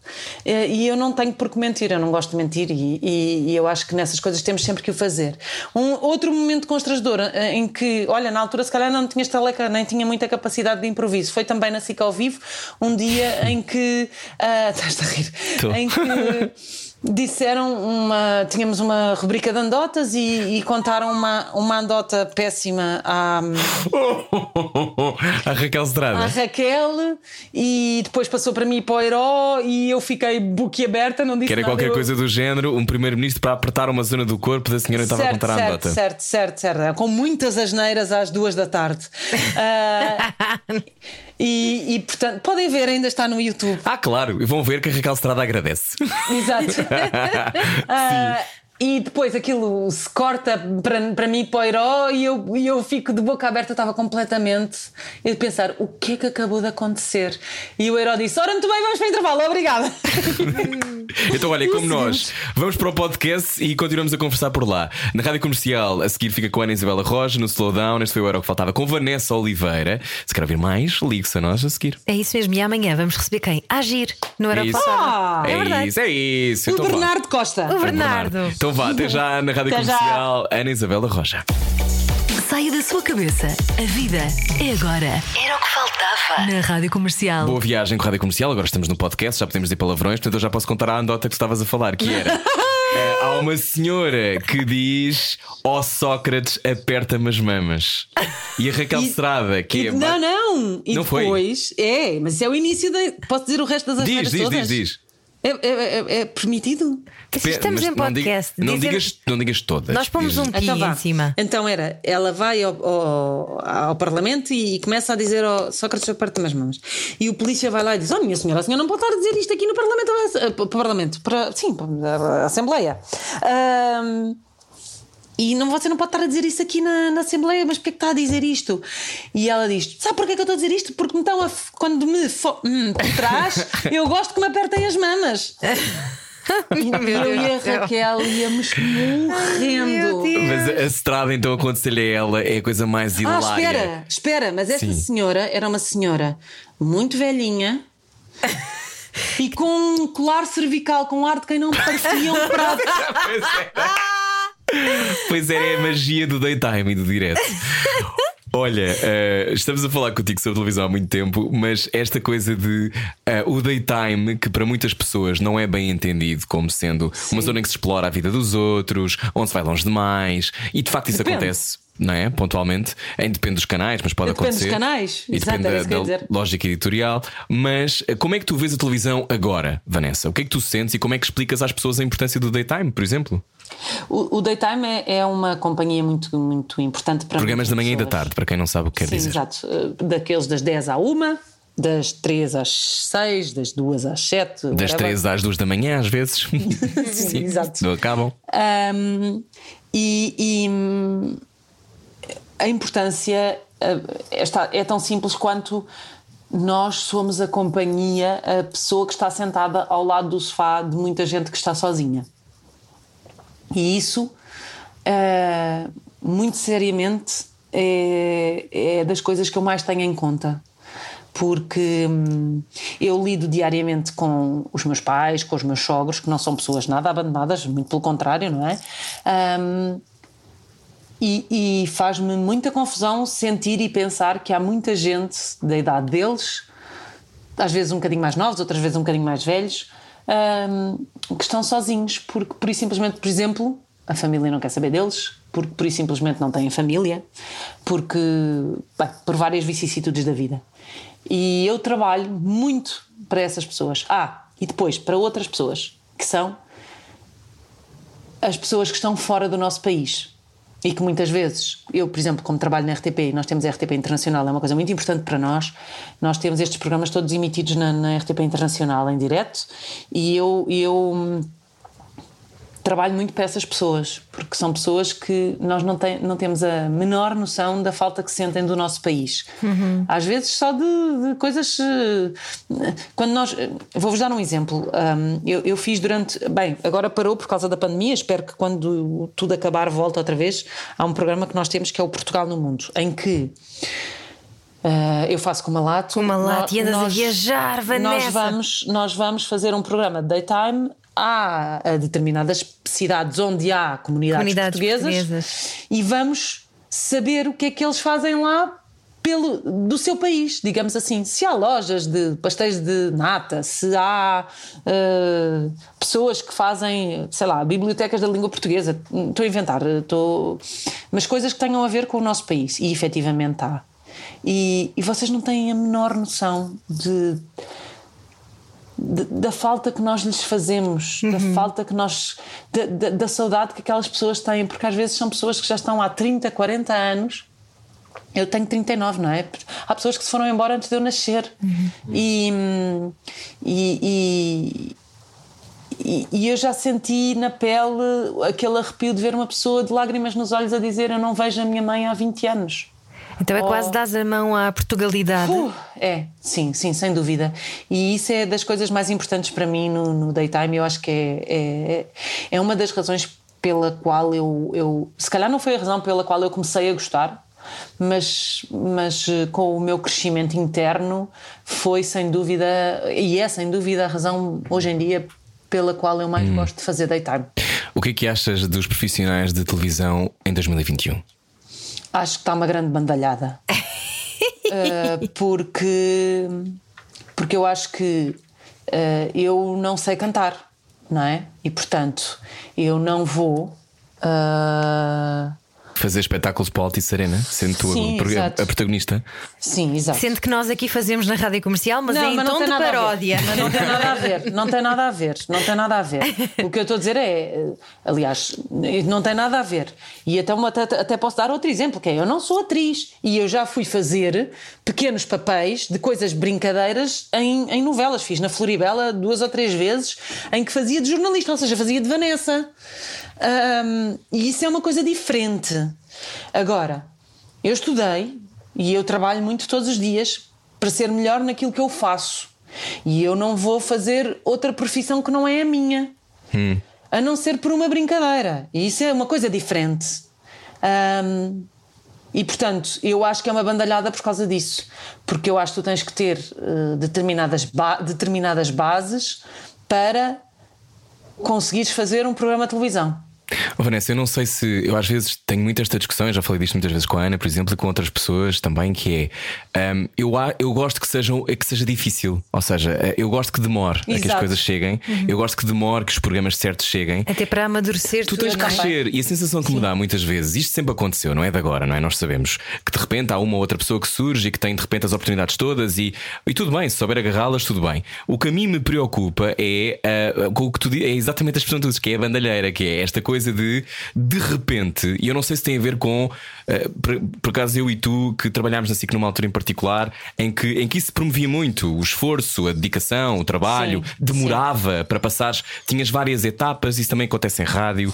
Eh, e eu não tenho por que mentir eu não gosto de mentir e, e- e eu acho que nessas coisas temos sempre que o fazer um outro momento constrangedor eh, em que olha na altura se calhar não tinha estaleca nem tinha muita capacidade de improviso foi também na SIC ao vivo um dia em que ah, estás a rir Tô. em que disseram uma. Tínhamos uma rubrica de andotas e, e contaram uma, uma andota péssima à, A Raquel à Estrada. Raquel e depois passou para mim para o Herói e eu fiquei boquiaberta, não disse Que era nada, qualquer eu- coisa do género, um primeiro-ministro para apertar uma zona do corpo da senhora que estava a Certo, contar a certo, anedota. certo, certo, certo, com muitas asneiras às duas da tarde. Ah, e, e, portanto, podem ver, ainda está no YouTube. Ah, claro, e vão ver que a Raquel Estrada agradece. Exato. Ah, e depois aquilo se corta para, para mim para o herói e eu, e eu fico de boca aberta, eu estava completamente de pensar o que é que acabou de acontecer. E o herói disse: Ora, muito bem, vamos para o intervalo, obrigada. Então, olha, como nós vamos para o podcast e continuamos a conversar por lá. Na rádio comercial, a seguir fica com a Ana Isabela Roja, no Slowdown. Este foi o Euro que faltava com Vanessa Oliveira. Se quer ouvir mais, ligue-se a nós a seguir. É isso mesmo. E amanhã vamos receber quem? Agir. Não era É isso. Ah, é verdade. isso, é isso. o Então. Bernardo Costa. O Bernardo. Então vá, até já na rádio Até já. comercial, Ana Isabela Roja. Saia da sua cabeça. A vida é agora. Era o que faltava. Na Rádio Comercial. Boa viagem com a rádio comercial. Agora estamos no podcast, já podemos dizer palavrões, portanto eu já posso contar a andota que tu estavas a falar, que era. eh, há uma senhora que diz: Ó Sócrates, aperta-me as mamas. E a Raquel E- Estrada, que E- é. não, não. E Não foi? depois, é, mas é o início da. Posso dizer o resto das Diz, asneiras diz, todas? diz, diz. É, é- é- é permitido? Mas Estamos Mas em não diga- podcast. Não, Dizer- digas, não digas todas. Nós pomos um pi Então em cima. Então era, ela vai ao, ao, ao Parlamento e, começa a dizer ao Sócrates aperta-me as mãos. E o polícia vai lá e diz: Oh, minha senhora, a senhora não pode estar a dizer isto aqui no Parlamento. eh, Para o Parlamento, para, sim, para a Assembleia. Ahm, e não, você não pode estar a dizer isso aqui na, na Assembleia, mas porquê que está a dizer isto? E ela diz: Sabe porquê que eu estou a dizer isto? Porque então, quando me fo- hum, por trás, eu gosto que me apertem as mamas. E eu e a Raquel íamos morrendo. Mas a estrada então acontecer-lhe a ela é a coisa mais Ah, hilária. espera, espera, mas esta Sim. senhora era uma senhora muito velhinha e com um colar cervical com ar de quem não parecia um prato. Pois era, é a magia do daytime e do direto. Olha, eh, estamos a falar contigo sobre televisão há muito tempo, mas esta coisa de eh, o daytime, que para muitas pessoas não é bem entendido como sendo uma zona em que se explora a vida dos outros, onde se vai longe demais, e de facto isso Depende. acontece. Não é? Pontualmente, em depende dos canais, mas pode Depende dos acontecer. canais. E Exato, depende da, da dizer. lógica editorial. Mas eh, como é que tu vês a televisão agora, Vanessa? O que é que tu sentes e como é que explicas às pessoas a importância do daytime, por exemplo? O, o Daytime é, é uma companhia muito, muito importante para Programas da manhã e da pessoas. tarde, para quem não sabe o que quer Sim, dizer. exato. Uh, Daqueles das 10 à 1, das 3 às 6, das 2 às 7. Das whatever. 3 às 2 da manhã, às vezes. Sim, exato. Não acabam. Um, e, e, a importância é, é tão simples quanto nós somos a companhia, a pessoa que está sentada ao lado do sofá de muita gente que está sozinha. E isso, eh, muito seriamente, é, é das coisas que eu mais tenho em conta porque hum, eu lido diariamente com os meus pais, com os meus sogros, que não são pessoas nada abandonadas, muito pelo contrário, não é? Um, e, e faz-me muita confusão sentir e pensar que há muita gente da idade deles, às vezes um bocadinho mais novos, outras vezes um bocadinho mais velhos, um, que estão sozinhos, porque por simplesmente, por exemplo, a família não quer saber deles, porque por simplesmente não têm família, porque bem, por várias vicissitudes da vida. E eu trabalho muito para essas pessoas. Ah, e depois para outras pessoas, que são as pessoas que estão fora do nosso país. E que muitas vezes, eu, por exemplo, como trabalho na RTP, nós temos a RTP Internacional, é uma coisa muito importante para nós. Nós temos estes programas todos emitidos na, na RTP Internacional em direto e eu, eu trabalho muito para essas pessoas, porque são pessoas que nós não, tem, não temos a menor noção da falta que sentem do nosso país. Uhum. Às vezes só de, de, coisas. Eh, quando nós. Vou-vos dar um exemplo. Um, eu, eu, fiz durante. Bem, agora parou por causa da pandemia, espero que quando tudo acabar volte outra vez. Há um programa que nós temos que é o Portugal no Mundo, em que. Uh, eu faço com uma lato. Com uma lato e andas a viajar, Vanessa. Nós vamos, nós vamos fazer um programa de daytime há determinadas cidades onde há comunidades, comunidades portuguesas, portuguesas, e vamos saber o que é que eles fazem lá pelo, do seu país, digamos assim. Se há lojas de pastéis de nata, se há uh, pessoas que fazem, sei lá, bibliotecas da língua portuguesa, estou a inventar, estou... mas coisas que tenham a ver com o nosso país, e efetivamente há. E, e vocês não têm a menor noção de da falta que nós lhes fazemos, uhum. da falta que nós. Da, da, da, saudade que aquelas pessoas têm, porque às vezes são pessoas que já estão há 30, 40 anos. Eu tenho 39, não é? Há pessoas que se foram embora antes de eu nascer. Uhum. E, e, e, e, eu já senti na pele aquele arrepio de ver uma pessoa de lágrimas nos olhos a dizer: Eu não vejo a minha mãe há 20 anos. Então é oh. quase dar a mão à Portugalidade. Uh, é, sim, sim, sem dúvida. E isso é das coisas mais importantes para mim no, no daytime. Eu acho que é, é, é uma das razões pela qual eu, eu. Se calhar não foi a razão pela qual eu comecei a gostar, mas, mas eh, com o meu crescimento interno foi sem dúvida, e é sem dúvida a razão hoje em dia pela qual eu mais hum. gosto de fazer daytime. O que é que achas dos profissionais de televisão em 2021? Acho que está uma grande bandalhada. uh, porque, porque eu acho que uh, eu não sei cantar, não é? E portanto, eu não vou. Uh, fazer espetáculos para a Altice Arena, sendo tu Sim, a, a, protagonista. Sim, exato. Sendo que nós aqui fazemos na rádio comercial, mas não, é em mas tom de paródia. Mas não tem nada a ver, não tem nada a ver, não tem nada a ver. O que eu estou a dizer é, aliás, não tem nada a ver. E até, uma, até, até posso dar outro exemplo, que é eu não sou atriz e eu já fui fazer pequenos papéis de coisas brincadeiras em, em novelas. Fiz na Floribela duas ou três vezes em que fazia de jornalista, ou seja, fazia de Vanessa. Um, e isso é uma coisa diferente. Agora, eu estudei e eu trabalho muito todos os dias para ser melhor naquilo que eu faço. E eu não vou fazer outra profissão que não é a minha. Hum. A não ser por uma brincadeira. E isso é uma coisa diferente. Um, e portanto, eu acho que é uma bandalhada por causa disso. Porque eu acho que tu tens que ter uh, determinadas, ba determinadas bases para conseguires fazer um programa de televisão. Oh, Vanessa, eu não sei se. Eu às vezes tenho muitas esta discussão, já falei disto muitas vezes com a Ana, por exemplo, e com outras pessoas também, que é. Um, eu, eu gosto que, sejam, que seja difícil. Ou seja, eh, eu gosto que demore Exato. a que as coisas cheguem. Uhum. Eu gosto que demore que os programas certos cheguem. Até para amadurecer Tu tens que crescer. E a sensação que Sim. me dá muitas vezes, isto sempre aconteceu, não é de agora, não é? Nós sabemos que de repente há uma ou outra pessoa que surge e que tem de repente as oportunidades todas e, e tudo bem, se souber agarrá-las, tudo bem. O que a mim me preocupa é uh, com o que tu é exatamente a expressão que tu dizes, que é a bandalheira, que é esta coisa coisa de de repente, e eu não sei se tem a ver com eh, por, por acaso eu e tu que trabalhámos na SIC numa altura em particular em que, em que isso promovia muito o esforço, a dedicação, o trabalho, Sim, demorava para passares, tinhas várias etapas, isso também acontece em rádio.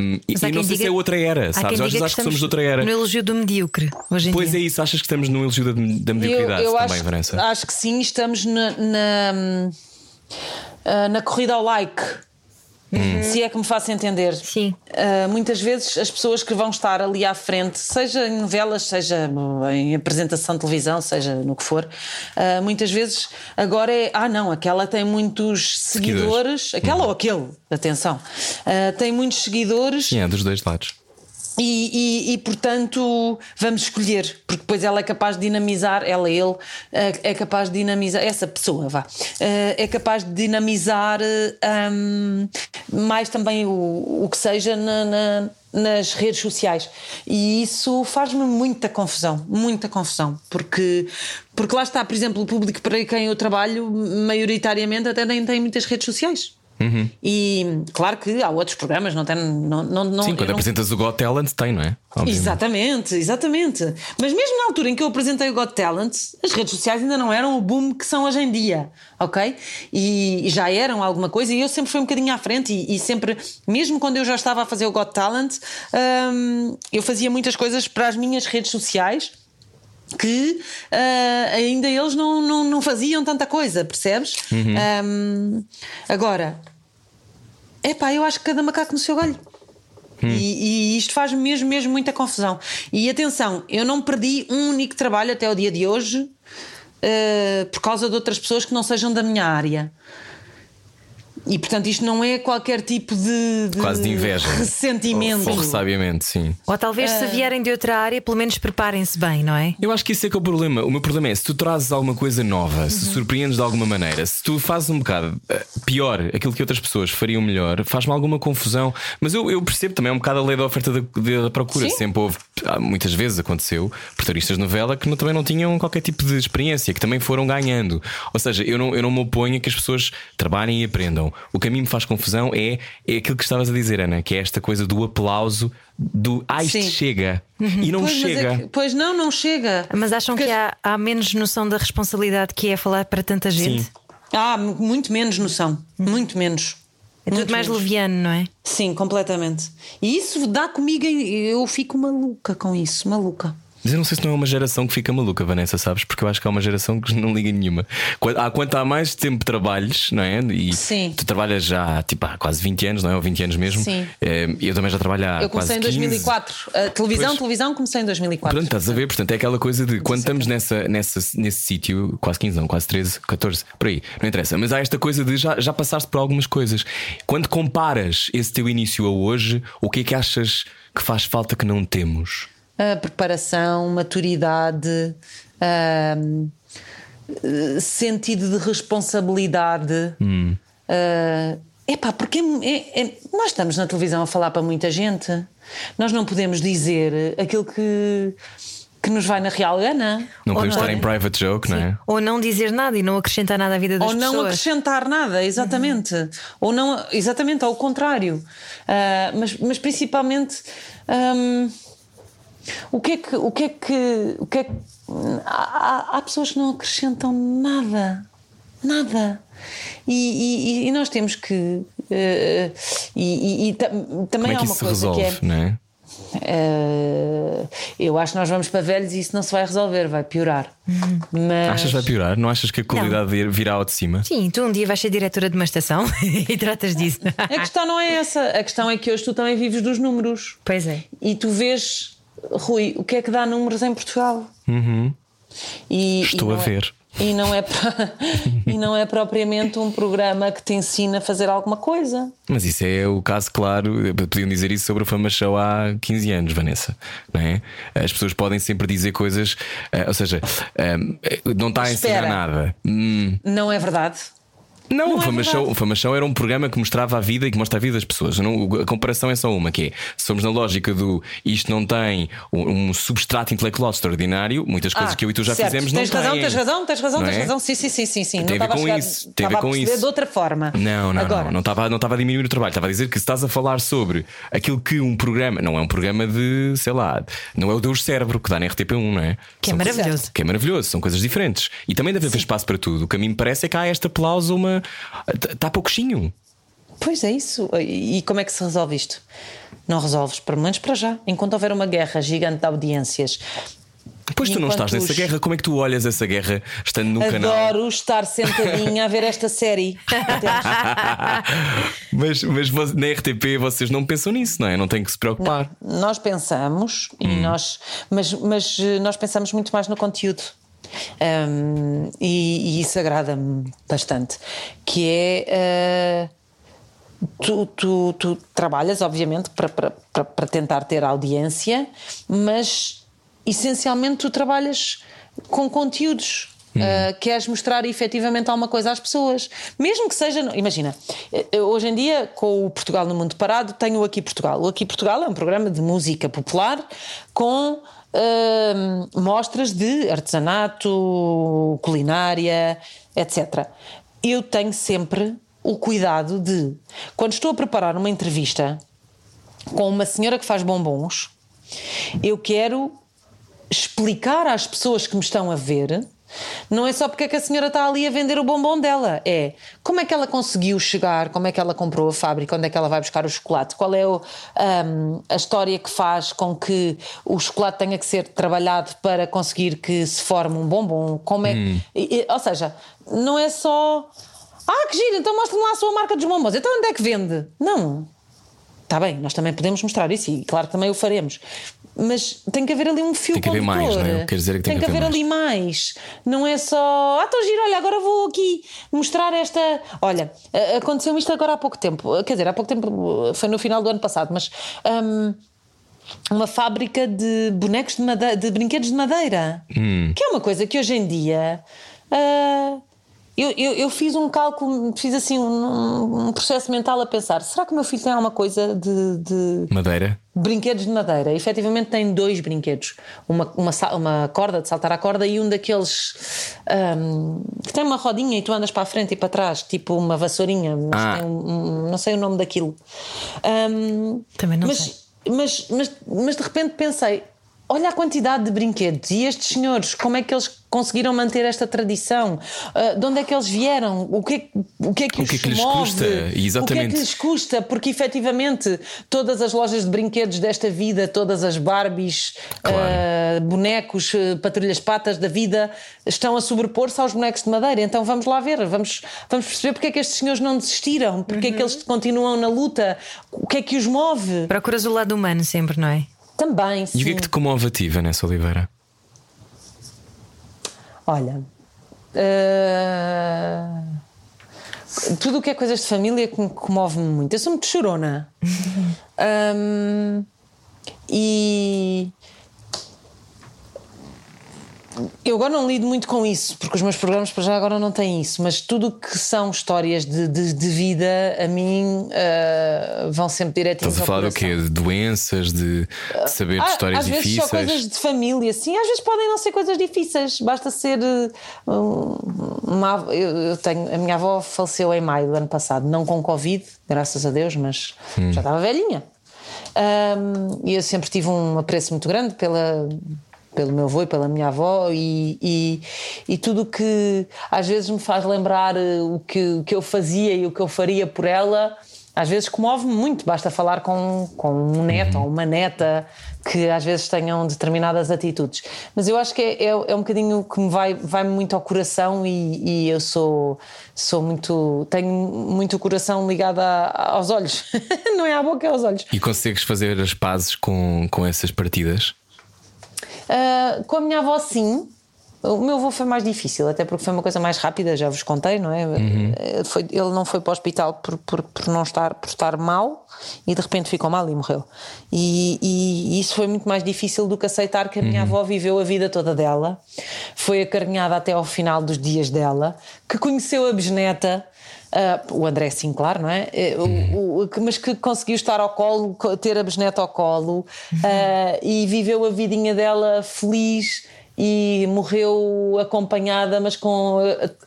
Um, e Mas há e não sei diga- se é outra era, sabes? às vezes acho que somos de outra era. No elogio do medíocre, hoje em Pois dia. é isso, achas que estamos no elogio da, da mediocridade eu, eu também, acho, Vanessa? acho que sim, estamos na, na, ah, na corrida ao like. Se é que me faço entender. Sim. Ah, muitas vezes as pessoas que vão estar ali à frente, seja em novelas, seja em apresentação de televisão, seja no que for, ah, muitas vezes agora é ah não, aquela tem muitos Seguidores. seguidores, aquela ou aquele, atenção, ah, tem muitos seguidores Sim, é dos dois lados. E, e- e, portanto vamos escolher, porque depois ela é capaz de dinamizar, ela, ele, é é capaz de dinamizar, essa pessoa, vá, eh, é capaz de dinamizar eh, hum, mais também o, o que seja na- na- nas redes sociais. E isso faz-me muita confusão, muita confusão, porque, porque lá está, por exemplo, o público para quem eu trabalho, maioritariamente até nem tem muitas redes sociais. E claro que há outros programas, não tem. Não, não, não, Sim, quando não- apresentas o Got Talent, tem, não é? Obviamente. Exatamente, exatamente. Mas mesmo na altura em que eu apresentei o Got Talent, as redes sociais ainda não eram o boom que são hoje em dia, ok? E, e já eram alguma coisa e eu sempre fui um bocadinho à frente e, e sempre, mesmo quando eu já estava a fazer o Got Talent, hum, eu fazia muitas coisas para as minhas redes sociais que ah, ainda eles não, não, não faziam tanta coisa, percebes? Hum, agora, epá, eu acho que cada macaco no seu galho. E, e isto faz mesmo, mesmo muita confusão. E atenção, eu não perdi um único trabalho até o dia de hoje eh, por causa de outras pessoas que não sejam da minha área. E portanto, isto não é qualquer tipo de, de Quase de inveja. ressentimento. Ou, ou ressabiamente, sim. Ou talvez Ah. se vierem de outra área, pelo menos preparem-se bem, não é? Eu acho que isso é que é o problema. O meu problema é se tu trazes alguma coisa nova, se surpreendes de alguma maneira, se tu fazes um bocado eh, pior aquilo que outras pessoas fariam melhor, faz-me alguma confusão. Mas eu, eu percebo também, é um bocado a lei da oferta da, da procura. Sim. Sempre houve, muitas vezes aconteceu, protagonistas de novela que não- também não tinham qualquer tipo de experiência, que também foram ganhando. Ou seja, eu não, eu não me oponho a que as pessoas trabalhem e aprendam. O que a mim me faz confusão é, é aquilo que estavas a dizer, Ana, que é esta coisa do aplauso, do ah, isto Sim. chega. E não Pois, é chega. que- pois não, não chega. Mas acham Porque que há, há menos noção da responsabilidade que é falar para tanta gente? Sim. Há muito menos noção. Muito menos. É tudo Muito mais menos. leviano, não é? Sim, completamente. E isso dá comigo, eu fico maluca com isso, maluca. Mas eu não sei se não é uma geração que fica maluca, Vanessa, sabes? Porque eu acho que há uma geração que não liga nenhuma. Qu- Há quanto há mais tempo trabalhos, não é? E Sim. tu trabalhas já tipo, há quase 20 anos, não é? Ou 20 anos mesmo. Sim. Eh, Eu também já trabalho há eu comecei em 15. 2004. A televisão, Pois. televisão, comecei em 2004. Pronto, estás a ver? Portanto, é aquela coisa de quando estamos nessa, nessa, nesse sítio, quase 15, não, quase 13, 14, por aí, não interessa. Mas há esta coisa de já, já passaste por algumas coisas. Quando comparas esse teu início a hoje, o que é que achas que faz falta que não temos? A preparação, maturidade, sentido de responsabilidade. Ah, epá, porque é- é- nós estamos na televisão a falar para muita gente. Nós não podemos dizer aquilo que, que nos vai na real gana. Não podemos estar em private joke, não é? Ou não dizer nada e não acrescentar nada à vida das ou não pessoas. acrescentar nada, exatamente. Ou não, exatamente ao contrário. Ah, mas, mas principalmente hum, o que é que o que é que o que é que há, há- pessoas que não acrescentam nada, nada. E, e- e nós temos que eh, e, e- e também é há que uma isso se coisa resolve, que é não é? eh, eu acho que nós vamos para velhos e isso não se vai resolver, vai piorar. Mas Achas que vai piorar? Não achas que a qualidade virá ao de cima? Sim, tu um dia vais ser diretora de uma estação e tratas disso. A questão não é essa. A questão é que hoje tu também vives dos números. Pois é. E tu vês, Rui, o que é que dá números em Portugal? E, Estou e a é- ver. e, não é, e não é propriamente um programa que te ensina a fazer alguma coisa. Mas isso é o caso claro. Podiam dizer isso sobre o Fama Show há 15 anos, Vanessa. Não é? As pessoas podem sempre dizer coisas, eh, ou seja, eh, não está a ensinar Espera. nada. Hum, Não é verdade. Não, Não o é Fama, verdade. Show, o Fama Show era um programa que mostrava a vida e que mostra a vida das pessoas. Não- a comparação é só uma, que é se somos na lógica do isto não tem um, um substrato intelectual extraordinário, muitas coisas Ah, que eu e tu já certo. fizemos tens não razão, têm. tens razão, tens razão, Não tens é? razão. Sim, sim, sim, sim, sim. Tem não a ver a com chegar- isso, tem a ver com perceber isso. de outra forma. Não, não, Agora, não, não estava, não estava a diminuir o trabalho, estava a dizer que se estás a falar sobre aquilo que um programa, não é um programa de, sei lá, não é o Deus Cérebro que dá na RTP1, não é? Que é São maravilhoso. coisas- Que é maravilhoso, são coisas diferentes. E também deve haver espaço para tudo. O que a mim me parece é que há esta cláusula, está pouquinho. Pois é isso. E como é que se resolve isto? Não resolves, pelo menos para já. Enquanto houver uma guerra gigante de audiências. Pois tu não estás nessa os- guerra, como é que tu olhas essa guerra estando no canal? Adoro estar sentadinha a ver esta série. mas mas na RTP vocês não pensam nisso, não é? Não têm que se preocupar. nós pensamos e nós mas, mas eh, nós pensamos muito mais no conteúdo Um, e, e isso agrada-me bastante que é eh, tu, tu, tu trabalhas obviamente para, para, para, para tentar ter audiência mas essencialmente tu trabalhas com conteúdos Uh, queres mostrar efetivamente alguma coisa às pessoas, mesmo que seja. Imagina, eh, hoje em dia, com o Portugal no Mundo Parado, tenho o Aqui Portugal. O Aqui Portugal é um programa de música popular com uh, mostras de artesanato, culinária, etc. Eu tenho sempre o cuidado de, quando estou a preparar uma entrevista com uma senhora que faz bombons, eu quero explicar às pessoas que me estão a ver. Não é só porque é que a senhora está ali a vender o bombom dela, é. Como é que ela conseguiu chegar, como é que ela comprou a fábrica, onde é que ela vai buscar o chocolate, qual é o, hum, a história que faz com que o chocolate tenha que ser trabalhado para conseguir que se forme um bombom, como é que- e- e- ou seja, não é só ah, que giro, então mostre-me lá a sua marca dos bombons, então onde é que vende? Não, Está bem, nós também podemos mostrar isso e claro que também o faremos. Mas tem que haver ali um fio Tem que haver mais, condutor. não é? Quer dizer que tem tem que que haver haver ali mais. Não é só. Ah, estou giro, olha, agora vou aqui mostrar esta. Olha, aconteceu isto agora há pouco tempo. Quer dizer, há pouco tempo, foi no final do ano passado, mas. hum, uma fábrica de bonecos de, madeira, de brinquedos de madeira. Que é uma coisa que hoje em dia. ah, eu, eu, eu fiz um cálculo, fiz assim um, um processo mental a pensar: será que o meu filho tem alguma coisa de- de, Madeira. Brinquedos de madeira. Efetivamente tem dois brinquedos. Uma, uma, uma corda de saltar à corda e um daqueles ahm, que tem uma rodinha e tu andas para a frente e para trás, tipo uma vassourinha. Mas Ah. tem um- um- não sei o nome daquilo. Também não mas, sei. Mas, mas, mas de repente pensei. Olha a quantidade de brinquedos e estes senhores, como é que eles conseguiram manter esta tradição? Ah, de onde é que eles vieram? O que é, o que, é que O que é que lhes move? custa? O que é Exatamente. que lhes custa? Porque efetivamente todas as lojas de brinquedos desta vida, todas as Barbies, Claro. ah, bonecos, ah, patrulhas patas da vida estão a sobrepor-se aos bonecos de madeira. Então vamos lá ver, vamos, vamos perceber porque é que estes senhores não desistiram, porque é que eles continuam na luta, o que é que os move. Procuras o lado humano sempre, não é? Também, sim. E o que é que te comove a ti, Vanessa Oliveira? Olha. ah, tudo o que é coisas de família que me comove-me muito. Eu sou muito chorona. Ahm, e. Eu agora não lido muito com isso, porque os meus programas para já agora não têm isso, mas tudo o que são histórias de, de, de vida, a mim ah, vão sempre direitinhos Estás a falar do quê? De doenças, de de saber de Ah, histórias às vezes difíceis? só coisas de família, sim, às vezes podem não ser coisas difíceis, basta ser. eh, um, uma, eu, tenho, a minha avó faleceu em maio do ano passado, não com Covid, graças a Deus, mas Hum. já estava velhinha. Ahm, e eu sempre tive um apreço muito grande pela. Pelo meu avô e pela minha avó, e, e, e tudo o que às vezes me faz lembrar eh, o que, o que eu fazia e o que eu faria por ela, às vezes comove-me muito. Basta falar com, com um neto ou uma neta que às vezes tenham determinadas atitudes. Mas eu acho que é, é, é um bocadinho que me vai, vai muito ao coração e, e eu sou, sou muito. tenho muito o coração ligado a- aos olhos. Não é à boca, é aos olhos. E consegues fazer as pazes com, com essas partidas? Ah, com a minha avó, sim. O meu avô foi mais difícil, até porque foi uma coisa mais rápida, já vos contei, não é? Eh, Foi, ele não foi para o hospital por, por, por não estar, por estar mal e de repente ficou mal e morreu. E, e isso foi muito mais difícil do que aceitar que a minha avó viveu a vida toda dela, foi acarinhada até ao final dos dias dela, que conheceu a bisneta ah, o André, sim, claro, não é? Eh, o- o- que- mas que conseguiu estar ao colo, co- ter a bisneta ao colo ah, e viveu a vidinha dela feliz e morreu acompanhada, mas com,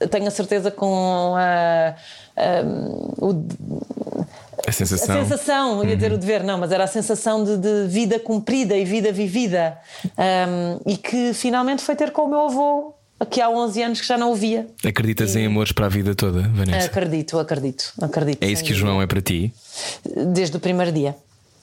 ah, tenho a certeza, com a. ah, o- A a sensação. sensação, ia Uhum. dizer o dever, não, mas era a sensação de, de vida cumprida e vida vivida. Um, e que finalmente foi ter com o meu avô, que há 11 anos que já não o via. Acreditas em amores para a vida toda, Vanessa? Acredito, acredito, acredito. É isso que o João é para ti? Desde o primeiro dia.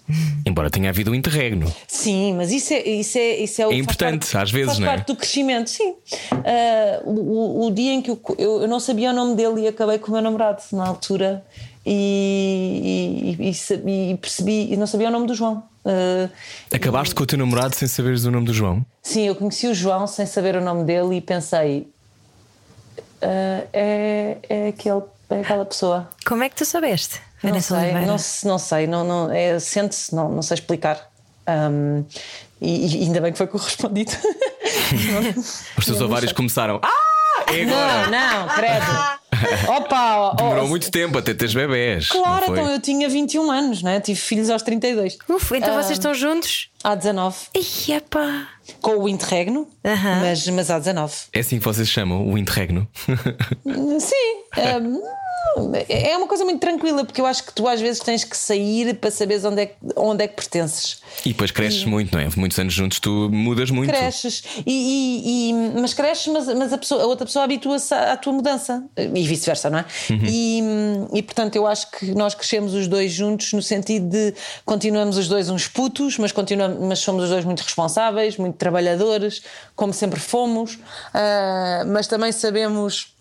Embora tenha havido um interregno. Sim, mas isso é, isso é, isso é, o- É importante, parte- às vezes, faz não é? parte do crescimento, sim. Ah, o, o- dia em que eu, eu, eu não sabia o nome dele e acabei com o meu namorado na altura e, e, e e percebi, e não sabia o nome do João. Ah, Acabaste com o teu namorado sem saberes o nome do João? Sim, eu conheci o João sem saber o nome dele e pensei: "Ah, é, é, aquele, é aquela pessoa. Como é que tu soubeste? Não sei, Oliveira? não, não sei, não, não, é, sente-se, não, não sei explicar. Ahm, e, e ainda bem que foi correspondido. Os teus ovários começaram. Ah! Não, não, credo. Opa, ó, Demorou muito tempo até teres bebés. Claro, então eu tinha 21 anos, né? tive filhos aos 32. Uf, então Ah. vocês estão juntos? Há 19. Ih, epá. Com o interregno, Aham. mas, mas há 19. É assim que vocês chamam o interregno. Sim. é uma coisa muito tranquila, porque eu acho que tu às vezes tens que sair para saberes onde é, que- onde é que pertences. E depois cresces muito, não é? Muitos anos juntos tu mudas muito. Cresces, e, e- e- mas cresces, mas, mas a, pessoa- a outra pessoa habitua-se à, tua mudança e vice-versa, não é? E, e portanto eu acho que nós crescemos os dois juntos no sentido de continuamos os dois uns putos, mas, continuamos, mas somos os dois muito responsáveis, muito trabalhadores, como sempre fomos, ah, mas também sabemos.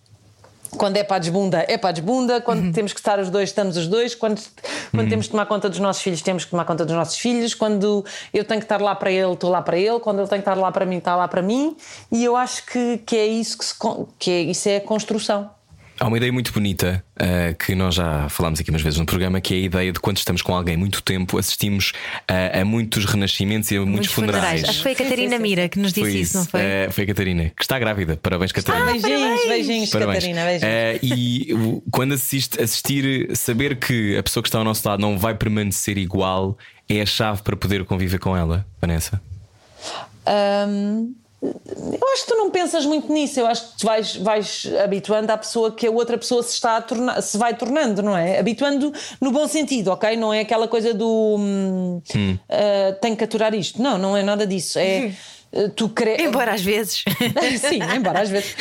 Quando é para a desbunda, é para a desbunda. Quando temos que estar os dois, estamos os dois. Quando, quando temos que tomar conta dos nossos filhos, temos que tomar conta dos nossos filhos. Quando eu tenho que estar lá para ele, estou lá para ele. Quando ele tem que estar lá para mim, está lá para mim. E eu acho que, que é isso que, se, que é, isso é a construção. Há uma ideia muito bonita ah, que nós já falámos aqui umas vezes no programa, que é a ideia de quando estamos com alguém muito tempo, assistimos a, a muitos renascimentos e a muitos, funerais. Acho que foi a Catarina Mira que nos disse Foi isso, não foi? Ah, foi a Catarina, que está grávida. Parabéns, Catarina. beijinhos, beijinhos, Parabéns. Catarina. Beijinhos. Eh, e quando assiste, assistir, saber que a pessoa que está ao nosso lado não vai permanecer igual é a chave para poder conviver com ela, Vanessa. Hum, eu acho que tu não pensas muito nisso. Eu acho que tu vais, vais habituando à pessoa que a outra pessoa se está a tornar, se vai tornando, não é? Habituando no bom sentido, ok? Não é aquela coisa do hum, ah, tenho que aturar isto. Não, não é nada disso. É ah, tu cre... Embora às vezes. Sim, embora às vezes.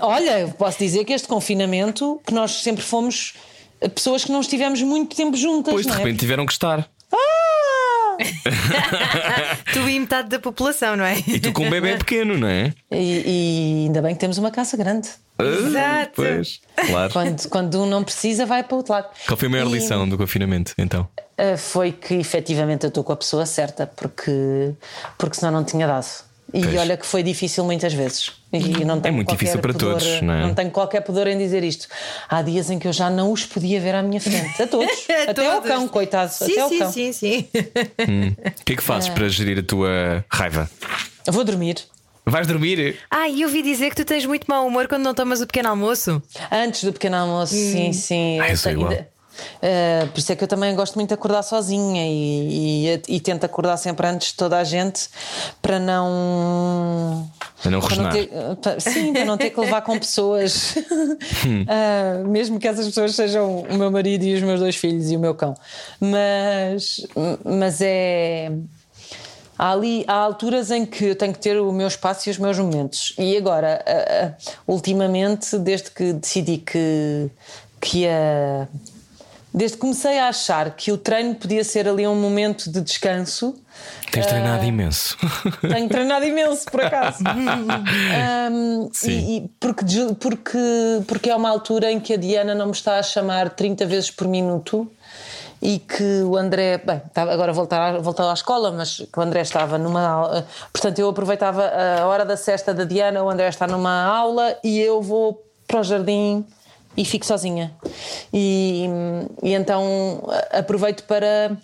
Olha, eu posso dizer que este confinamento, que nós sempre fomos pessoas que não estivemos muito tempo juntas, Pois de não é? repente tiveram que estar. Ah! tu e metade da população, não é? E tu com um bebê pequeno, não é? E, e ainda bem que temos uma casa grande. Exato. Pois, claro. Quando, quando um não precisa, vai para o outro lado. Qual foi a maior E, lição do confinamento, então? uh, Foi que efetivamente eu estou com a pessoa certa, porque, porque senão não tinha dado. E Pois. olha que foi difícil muitas vezes. E não tenho muito qualquer difícil para pudor, todos, não é? tenho qualquer pudor em dizer isto. Há dias em que eu já não os podia ver à minha frente. A todos. até ao Todos. cão, coitado. Sim, até ao sim, cão. sim, sim. O que é que fazes para gerir a tua raiva? Eu vou dormir. Vais dormir? Ah, e eu ouvi dizer que tu tens muito mau humor quando não tomas o pequeno almoço. Antes do pequeno almoço, Hum. sim, sim. Ah, eu sou igual. Uh, por isso é que eu também gosto muito de acordar sozinha e, e, e tento acordar sempre antes de toda a gente para não. Para não rosnar. ter, para- sim, para não ter que levar com pessoas, Uh, mesmo que essas pessoas sejam o meu marido e os meus dois filhos e o meu cão. Mas, mas é. Há ali há alturas em que eu tenho que ter o meu espaço e os meus momentos. E agora, ah, ultimamente, desde que decidi que, que ia. Desde que comecei a achar que o treino podia ser ali um momento de descanso, Tens Ah. treinado imenso. tenho treinado imenso, por acaso. Um, Sim. e, e porque, porque, porque é uma altura em que a Diana não me está a chamar 30 vezes por minuto e que o André, bem, estava agora voltar, voltar à escola, mas que o André estava numa aula, portanto eu aproveitava a hora da cesta da Diana, o André está numa aula e eu vou para o jardim e fico sozinha. E, e então aproveito para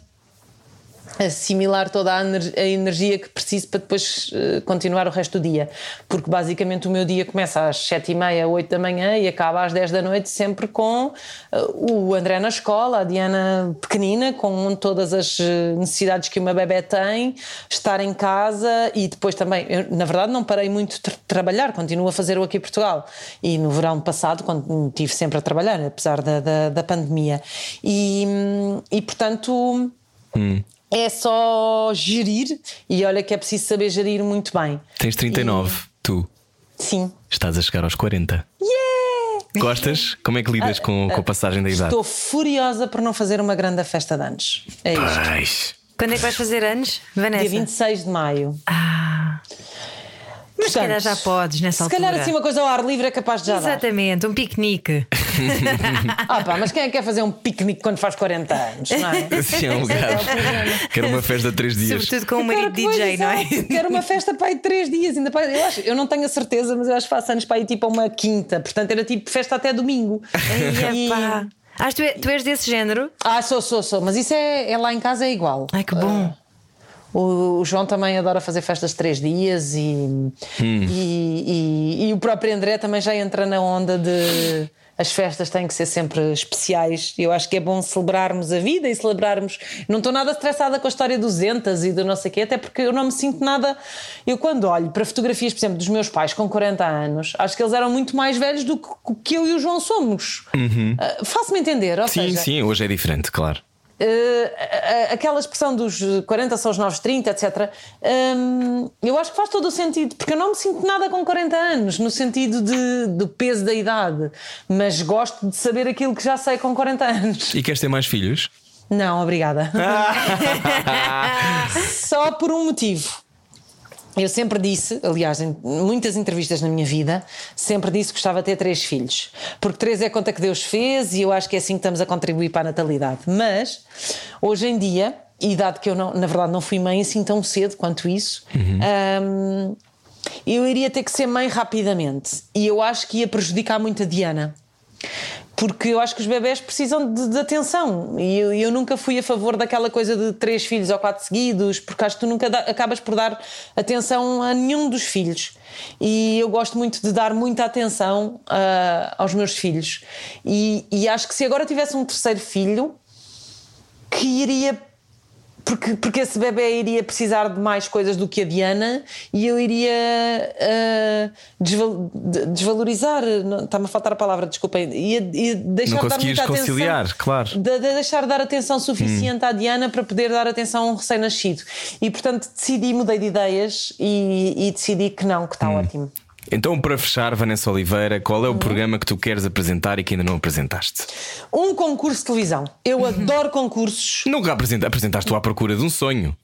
assimilar toda a, ener- a energia que preciso para depois eh, continuar o resto do dia. Porque basicamente o meu dia começa às 7 e meia, 8 da manhã e acaba às 10 da noite, sempre com eh, o André na escola, a Diana pequenina, com todas as eh, necessidades que uma bebé tem, estar em casa e depois também, eu, na verdade, não parei muito de tra- trabalhar, continuo a fazer o aqui em Portugal. E no verão passado, quando estive sempre a trabalhar, apesar da, da, da pandemia. E, hum, e portanto. É só gerir e olha que é preciso saber gerir muito bem. Tens 39, tu Sim. estás a chegar aos 40. Gostas? Como é que lidas com, com a passagem da idade? Ah, Estou furiosa por não fazer uma grande festa de anos. É isto. Ai, Quando é que vais fazer anos, Vanessa? Dia 26 de maio. Ah. Mas se calhar já podes nessa Se altura. calhar assim uma coisa ao ar livre é capaz de já dar. Exatamente, um piquenique. Ah, pá, mas quem é que quer fazer um piquenique quando faz 40 anos, não é? Sim, é um gajo. Quero uma festa de 3 dias. Sobretudo com um Quero marido DJ, não é? Quero uma festa para aí três dias. Ainda para, eu, acho, eu não tenho a certeza, mas eu acho que faço anos para aí tipo a uma quinta. Portanto, era tipo festa até domingo. Ai, E- epá. Ah, tu, é- tu és desse género? Ah, sou, sou, sou. Mas isso é, é lá em casa é igual. Ai, que bom. O, o João também adora fazer festas de três dias e, e, e- e o próprio André também já entra na onda de as festas têm que ser sempre especiais. Eu acho que é bom celebrarmos a vida e celebrarmos. Não estou nada estressada com a história dos entas e do não sei o quê, até porque eu não me sinto nada. Eu, quando olho para fotografias, por exemplo, dos meus pais com 40 anos, acho que eles eram muito mais velhos do que, que eu e o João somos. Ah, Faço-me entender, ou Sim, seja, sim, hoje é diferente, claro. Uh, aquela expressão dos 40 são os novos 30, etc. um, eu acho que faz todo o sentido, porque eu não me sinto nada com 40 anos, no sentido de, do peso da idade, mas gosto de saber aquilo que já sei com 40 anos. E queres ter mais filhos? Não, obrigada. Só por um motivo. Eu sempre disse, aliás, em muitas entrevistas na minha vida, sempre disse que gostava de ter três filhos. Porque três é a conta que Deus fez e eu acho que é assim que estamos a contribuir para a natalidade. Mas, hoje em dia, e dado que eu, não, na verdade, não fui mãe assim tão cedo quanto isso, hum, eu iria ter que ser mãe rapidamente. E eu acho que ia prejudicar muito a Diana. Porque eu acho que os bebés precisam de, de atenção e eu, eu nunca fui a favor daquela coisa de três filhos ou quatro seguidos, porque acho que tu nunca dá- acabas por dar atenção a nenhum dos filhos. E eu gosto muito de dar muita atenção ah, aos meus filhos. E, e acho que se agora tivesse um terceiro filho, que iria. Porque, porque esse bebê iria precisar de mais coisas do que a Diana e eu iria ah, desval- de- desvalorizar, está-me a faltar a palavra, desculpem, ia, ia deixar de dar muita conciliar, atenção, claro. de, de deixar de dar atenção suficiente à Diana para poder dar atenção a um recém-nascido. E portanto decidi, mudei de ideias e, e decidi que não, que está ótimo. Então, para fechar, Vanessa Oliveira, qual é o programa que tu queres apresentar e que ainda não apresentaste? Um concurso de televisão. Eu adoro concursos. Nunca apresenta- apresentaste tu à procura de um sonho.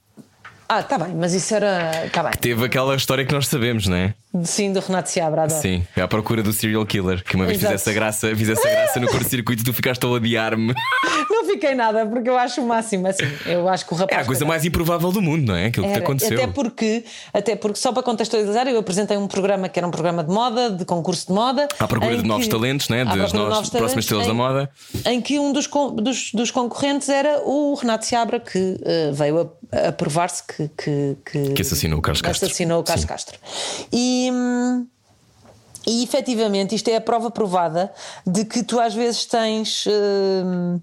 Ah, está bem, mas isso era. Está bem. Teve aquela história que nós sabemos, não é? Sim, do Renato Seabra, adoro. Sim, é à procura do serial killer, que uma vez Exato. fizesse a graça, fizesse a graça no curto-circuito e tu ficaste a odiar-me. Não fiquei nada, porque eu acho o máximo assim. Eu acho que o É rapaz. a coisa mais improvável do mundo, não é? Aquilo que te era. aconteceu. Até porque, até porque, só para contextualizar, eu apresentei um programa que era um programa de moda, de concurso de moda. À procura de novos que- talentos, né? Das novas- próximas estrelas da moda. Em que um dos, dos, dos concorrentes era o Renato Seabra, que eh, veio a, a provar-se que, que, que, Que assassinou o Carlos Castro. Assassinou o Carlos Sim. Castro. E. hum, e efetivamente isto é a prova provada de que tu às vezes tens hum,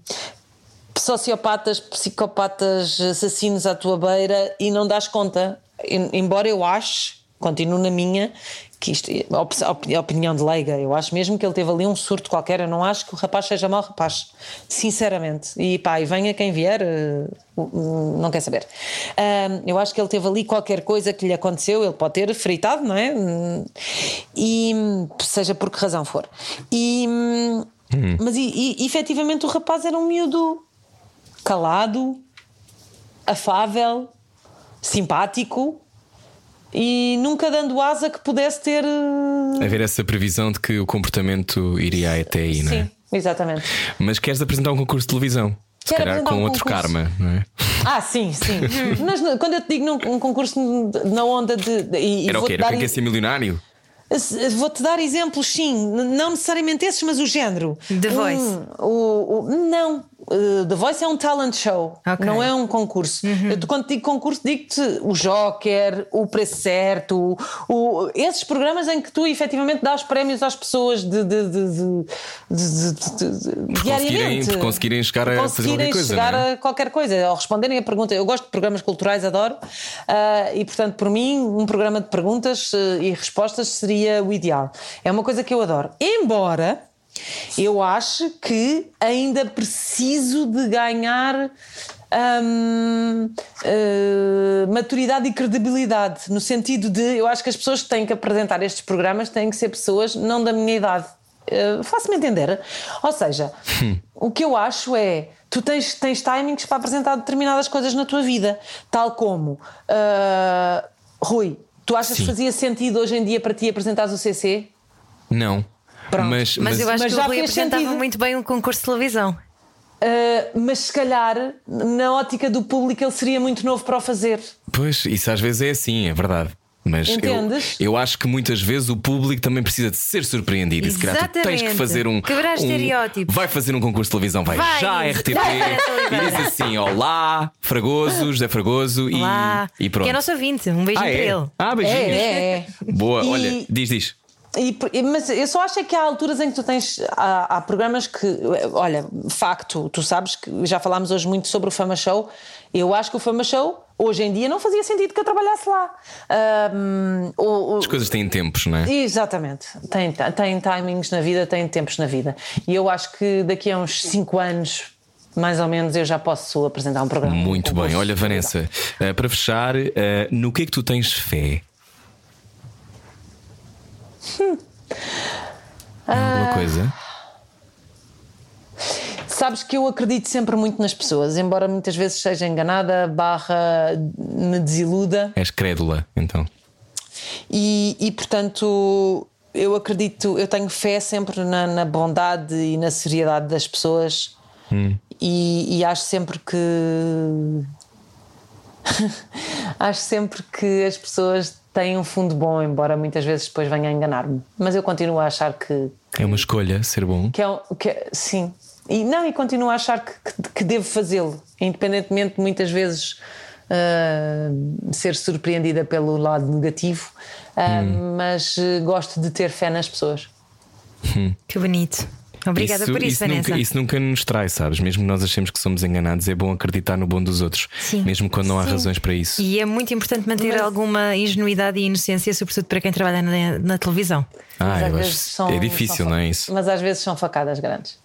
sociopatas, psicopatas, assassinos à tua beira e não dás conta. Em- Embora eu ache, continuo na minha, que isto é op- op- opinião de leiga, eu acho mesmo que ele teve ali um surto qualquer. Eu não acho que o rapaz seja mau rapaz, sinceramente. E pá, e venha quem vier, eh, não quer saber. Eu acho que ele teve ali qualquer coisa que lhe aconteceu, ele pode ter fritado, não é? E seja por que razão for. E, hum, Mas e, e, efetivamente o rapaz era um miúdo calado, afável, simpático e nunca dando asa que pudesse ter. eh, Haver essa previsão de que o comportamento iria até aí, não é? Sim, exatamente. Mas queres apresentar um concurso de televisão? Se Quero calhar com um outro concurso. karma, não é? Ah, sim, sim. Mas quando eu te digo num um concurso na onda de. de- e, Era o quê? Era quem em- quer ser milionário? Vou-te dar exemplos, sim, não necessariamente esses, mas o género. The Voice. Um, o, o- não, uh, The Voice é um talent show, Ok. não é um concurso. Eu, te- quando digo concurso, digo-te o Joker, o Preço Certo, o- esses programas em que tu efetivamente dás prémios às pessoas de, de, de, de- diariamente. por conseguirem chegar a Por fazer qualquer conseguirem coisa, chegar é? a qualquer coisa, ou responderem a pergunta. Eu gosto de programas culturais, adoro, ah, e portanto, por mim, um programa de perguntas eh, e respostas seria o ideal. É uma coisa que eu adoro. Embora eu ache que ainda preciso de ganhar. hum, eh, maturidade e credibilidade no sentido de eu acho que as pessoas que têm que apresentar estes programas têm que ser pessoas não da minha idade Uh, faço-me entender. Ou seja, o que eu acho é tu tens, tens timings para apresentar determinadas coisas na tua vida, tal como uh, Rui, tu achas Sim. que fazia sentido hoje em dia para ti apresentares o CC? Não. Pronto. Mas, Mas eu acho Mas que já o Rui apresentava sentido. muito bem um concurso de televisão. Uh, mas se calhar, na ótica do público, ele seria muito novo para o fazer. Pois, isso às vezes é assim, é verdade. Mas eu, Entendes? eu acho que muitas vezes o público também precisa de ser surpreendido. E se calhar tens que Exatamente. fazer um. Quebrar um- estereótipos. Vai fazer um concurso de televisão, vai, Vai, já à RTP vai, e diz assim: Olá, Fragoso, José Fragoso e, e pronto. Que é nosso ouvinte. Um beijinho ah, para é? ele. Ah, beijinhos. É, é, é. Boa, E- olha, diz, diz. E mas eu só acho é que há alturas em que tu tens. Há, há programas que. Olha, facto, tu sabes que já falámos hoje muito sobre o Fama Show. Eu acho que o Fama Show, hoje em dia, não fazia sentido que eu trabalhasse lá. Ahm, o- o- As coisas têm tempos, não é? Exatamente. Tem, tem timings na vida, tem tempos na vida. E eu acho que daqui a uns 5 anos, mais ou menos, eu já posso apresentar um programa. Muito um bem. Olha, Vanessa, eh, para fechar, eh, no que é que tu tens fé? Hum. Alguma coisa? Sabes que eu acredito sempre muito nas pessoas, embora muitas vezes seja enganada, barra me desiluda. És crédula, então. E, e, portanto, eu acredito, eu tenho fé sempre na, na bondade e na seriedade das pessoas e, e acho sempre que. acho sempre que as pessoas têm um fundo bom, embora muitas vezes depois venha a enganar-me. Mas eu continuo a achar que, É uma escolha ser bom. que é, que é- sim. E não, e continuo a achar que, que- que devo fazê-lo, independentemente de muitas vezes ah, ser surpreendida pelo lado negativo, ah, mas eh, gosto de ter fé nas pessoas. Que bonito. Obrigada por isso, Vanessa. nunca, isso nunca nos trai, sabes? Mesmo que nós achemos que somos enganados, é bom acreditar no bom dos outros, Sim. mesmo quando não há Sim. razões para isso. E é muito importante manter alguma ingenuidade e inocência, sobretudo para quem trabalha na, na televisão. Ah, Mas às eu vezes acho são- é difícil, são não é isso? Mas às vezes são facadas grandes.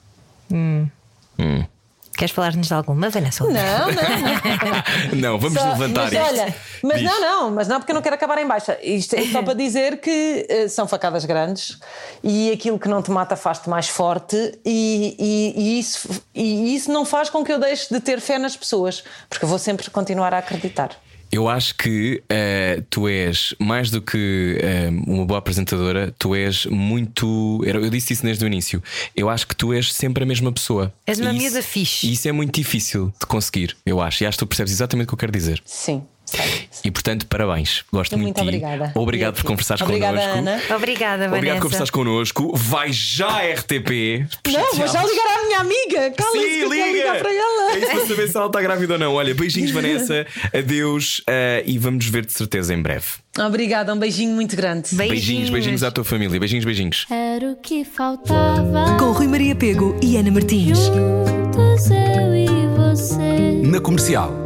Queres falar-nos de alguma, Vanessa? Não, não. Não, vamos Só- levantar mas isto. olha, mas Diz. não, não, mas não porque eu não quero acabar em baixa. Isto é só para dizer que eh, são facadas grandes e aquilo que não te mata faz-te mais forte e, e- e isso, e isso não faz com que eu deixe de ter fé nas pessoas, porque eu vou sempre continuar a acreditar. Eu acho que eh, tu és mais do que eh, uma boa apresentadora, tu és muito. era- Eu disse isso desde o início. Eu acho que tu és sempre a mesma pessoa. És uma isso- fixe. E isso é muito difícil de conseguir, eu acho. E acho que tu percebes exatamente o que eu quero dizer. Sim. E portanto, parabéns. Gosto muito, Muito de ti. obrigada. Obrigado E por conversares Obrigada, connosco. Ana. Obrigada, Obrigado Vanessa. por conversares connosco. Vai já à RTP. Não, vou já ligar à minha amiga. Cala-se que quero ligar liga! para ela. É isso para saber se ela está grávida ou não. Olha, beijinhos, Vanessa. Adeus eh, e vamos ver de certeza em breve. Obrigada, um beijinho muito grande. Beijinhos, beijinhos à tua família. Beijinhos, beijinhos. Era o que faltava. Com Rui Maria Pego e Ana Martins. Juntos eu e você. Na comercial.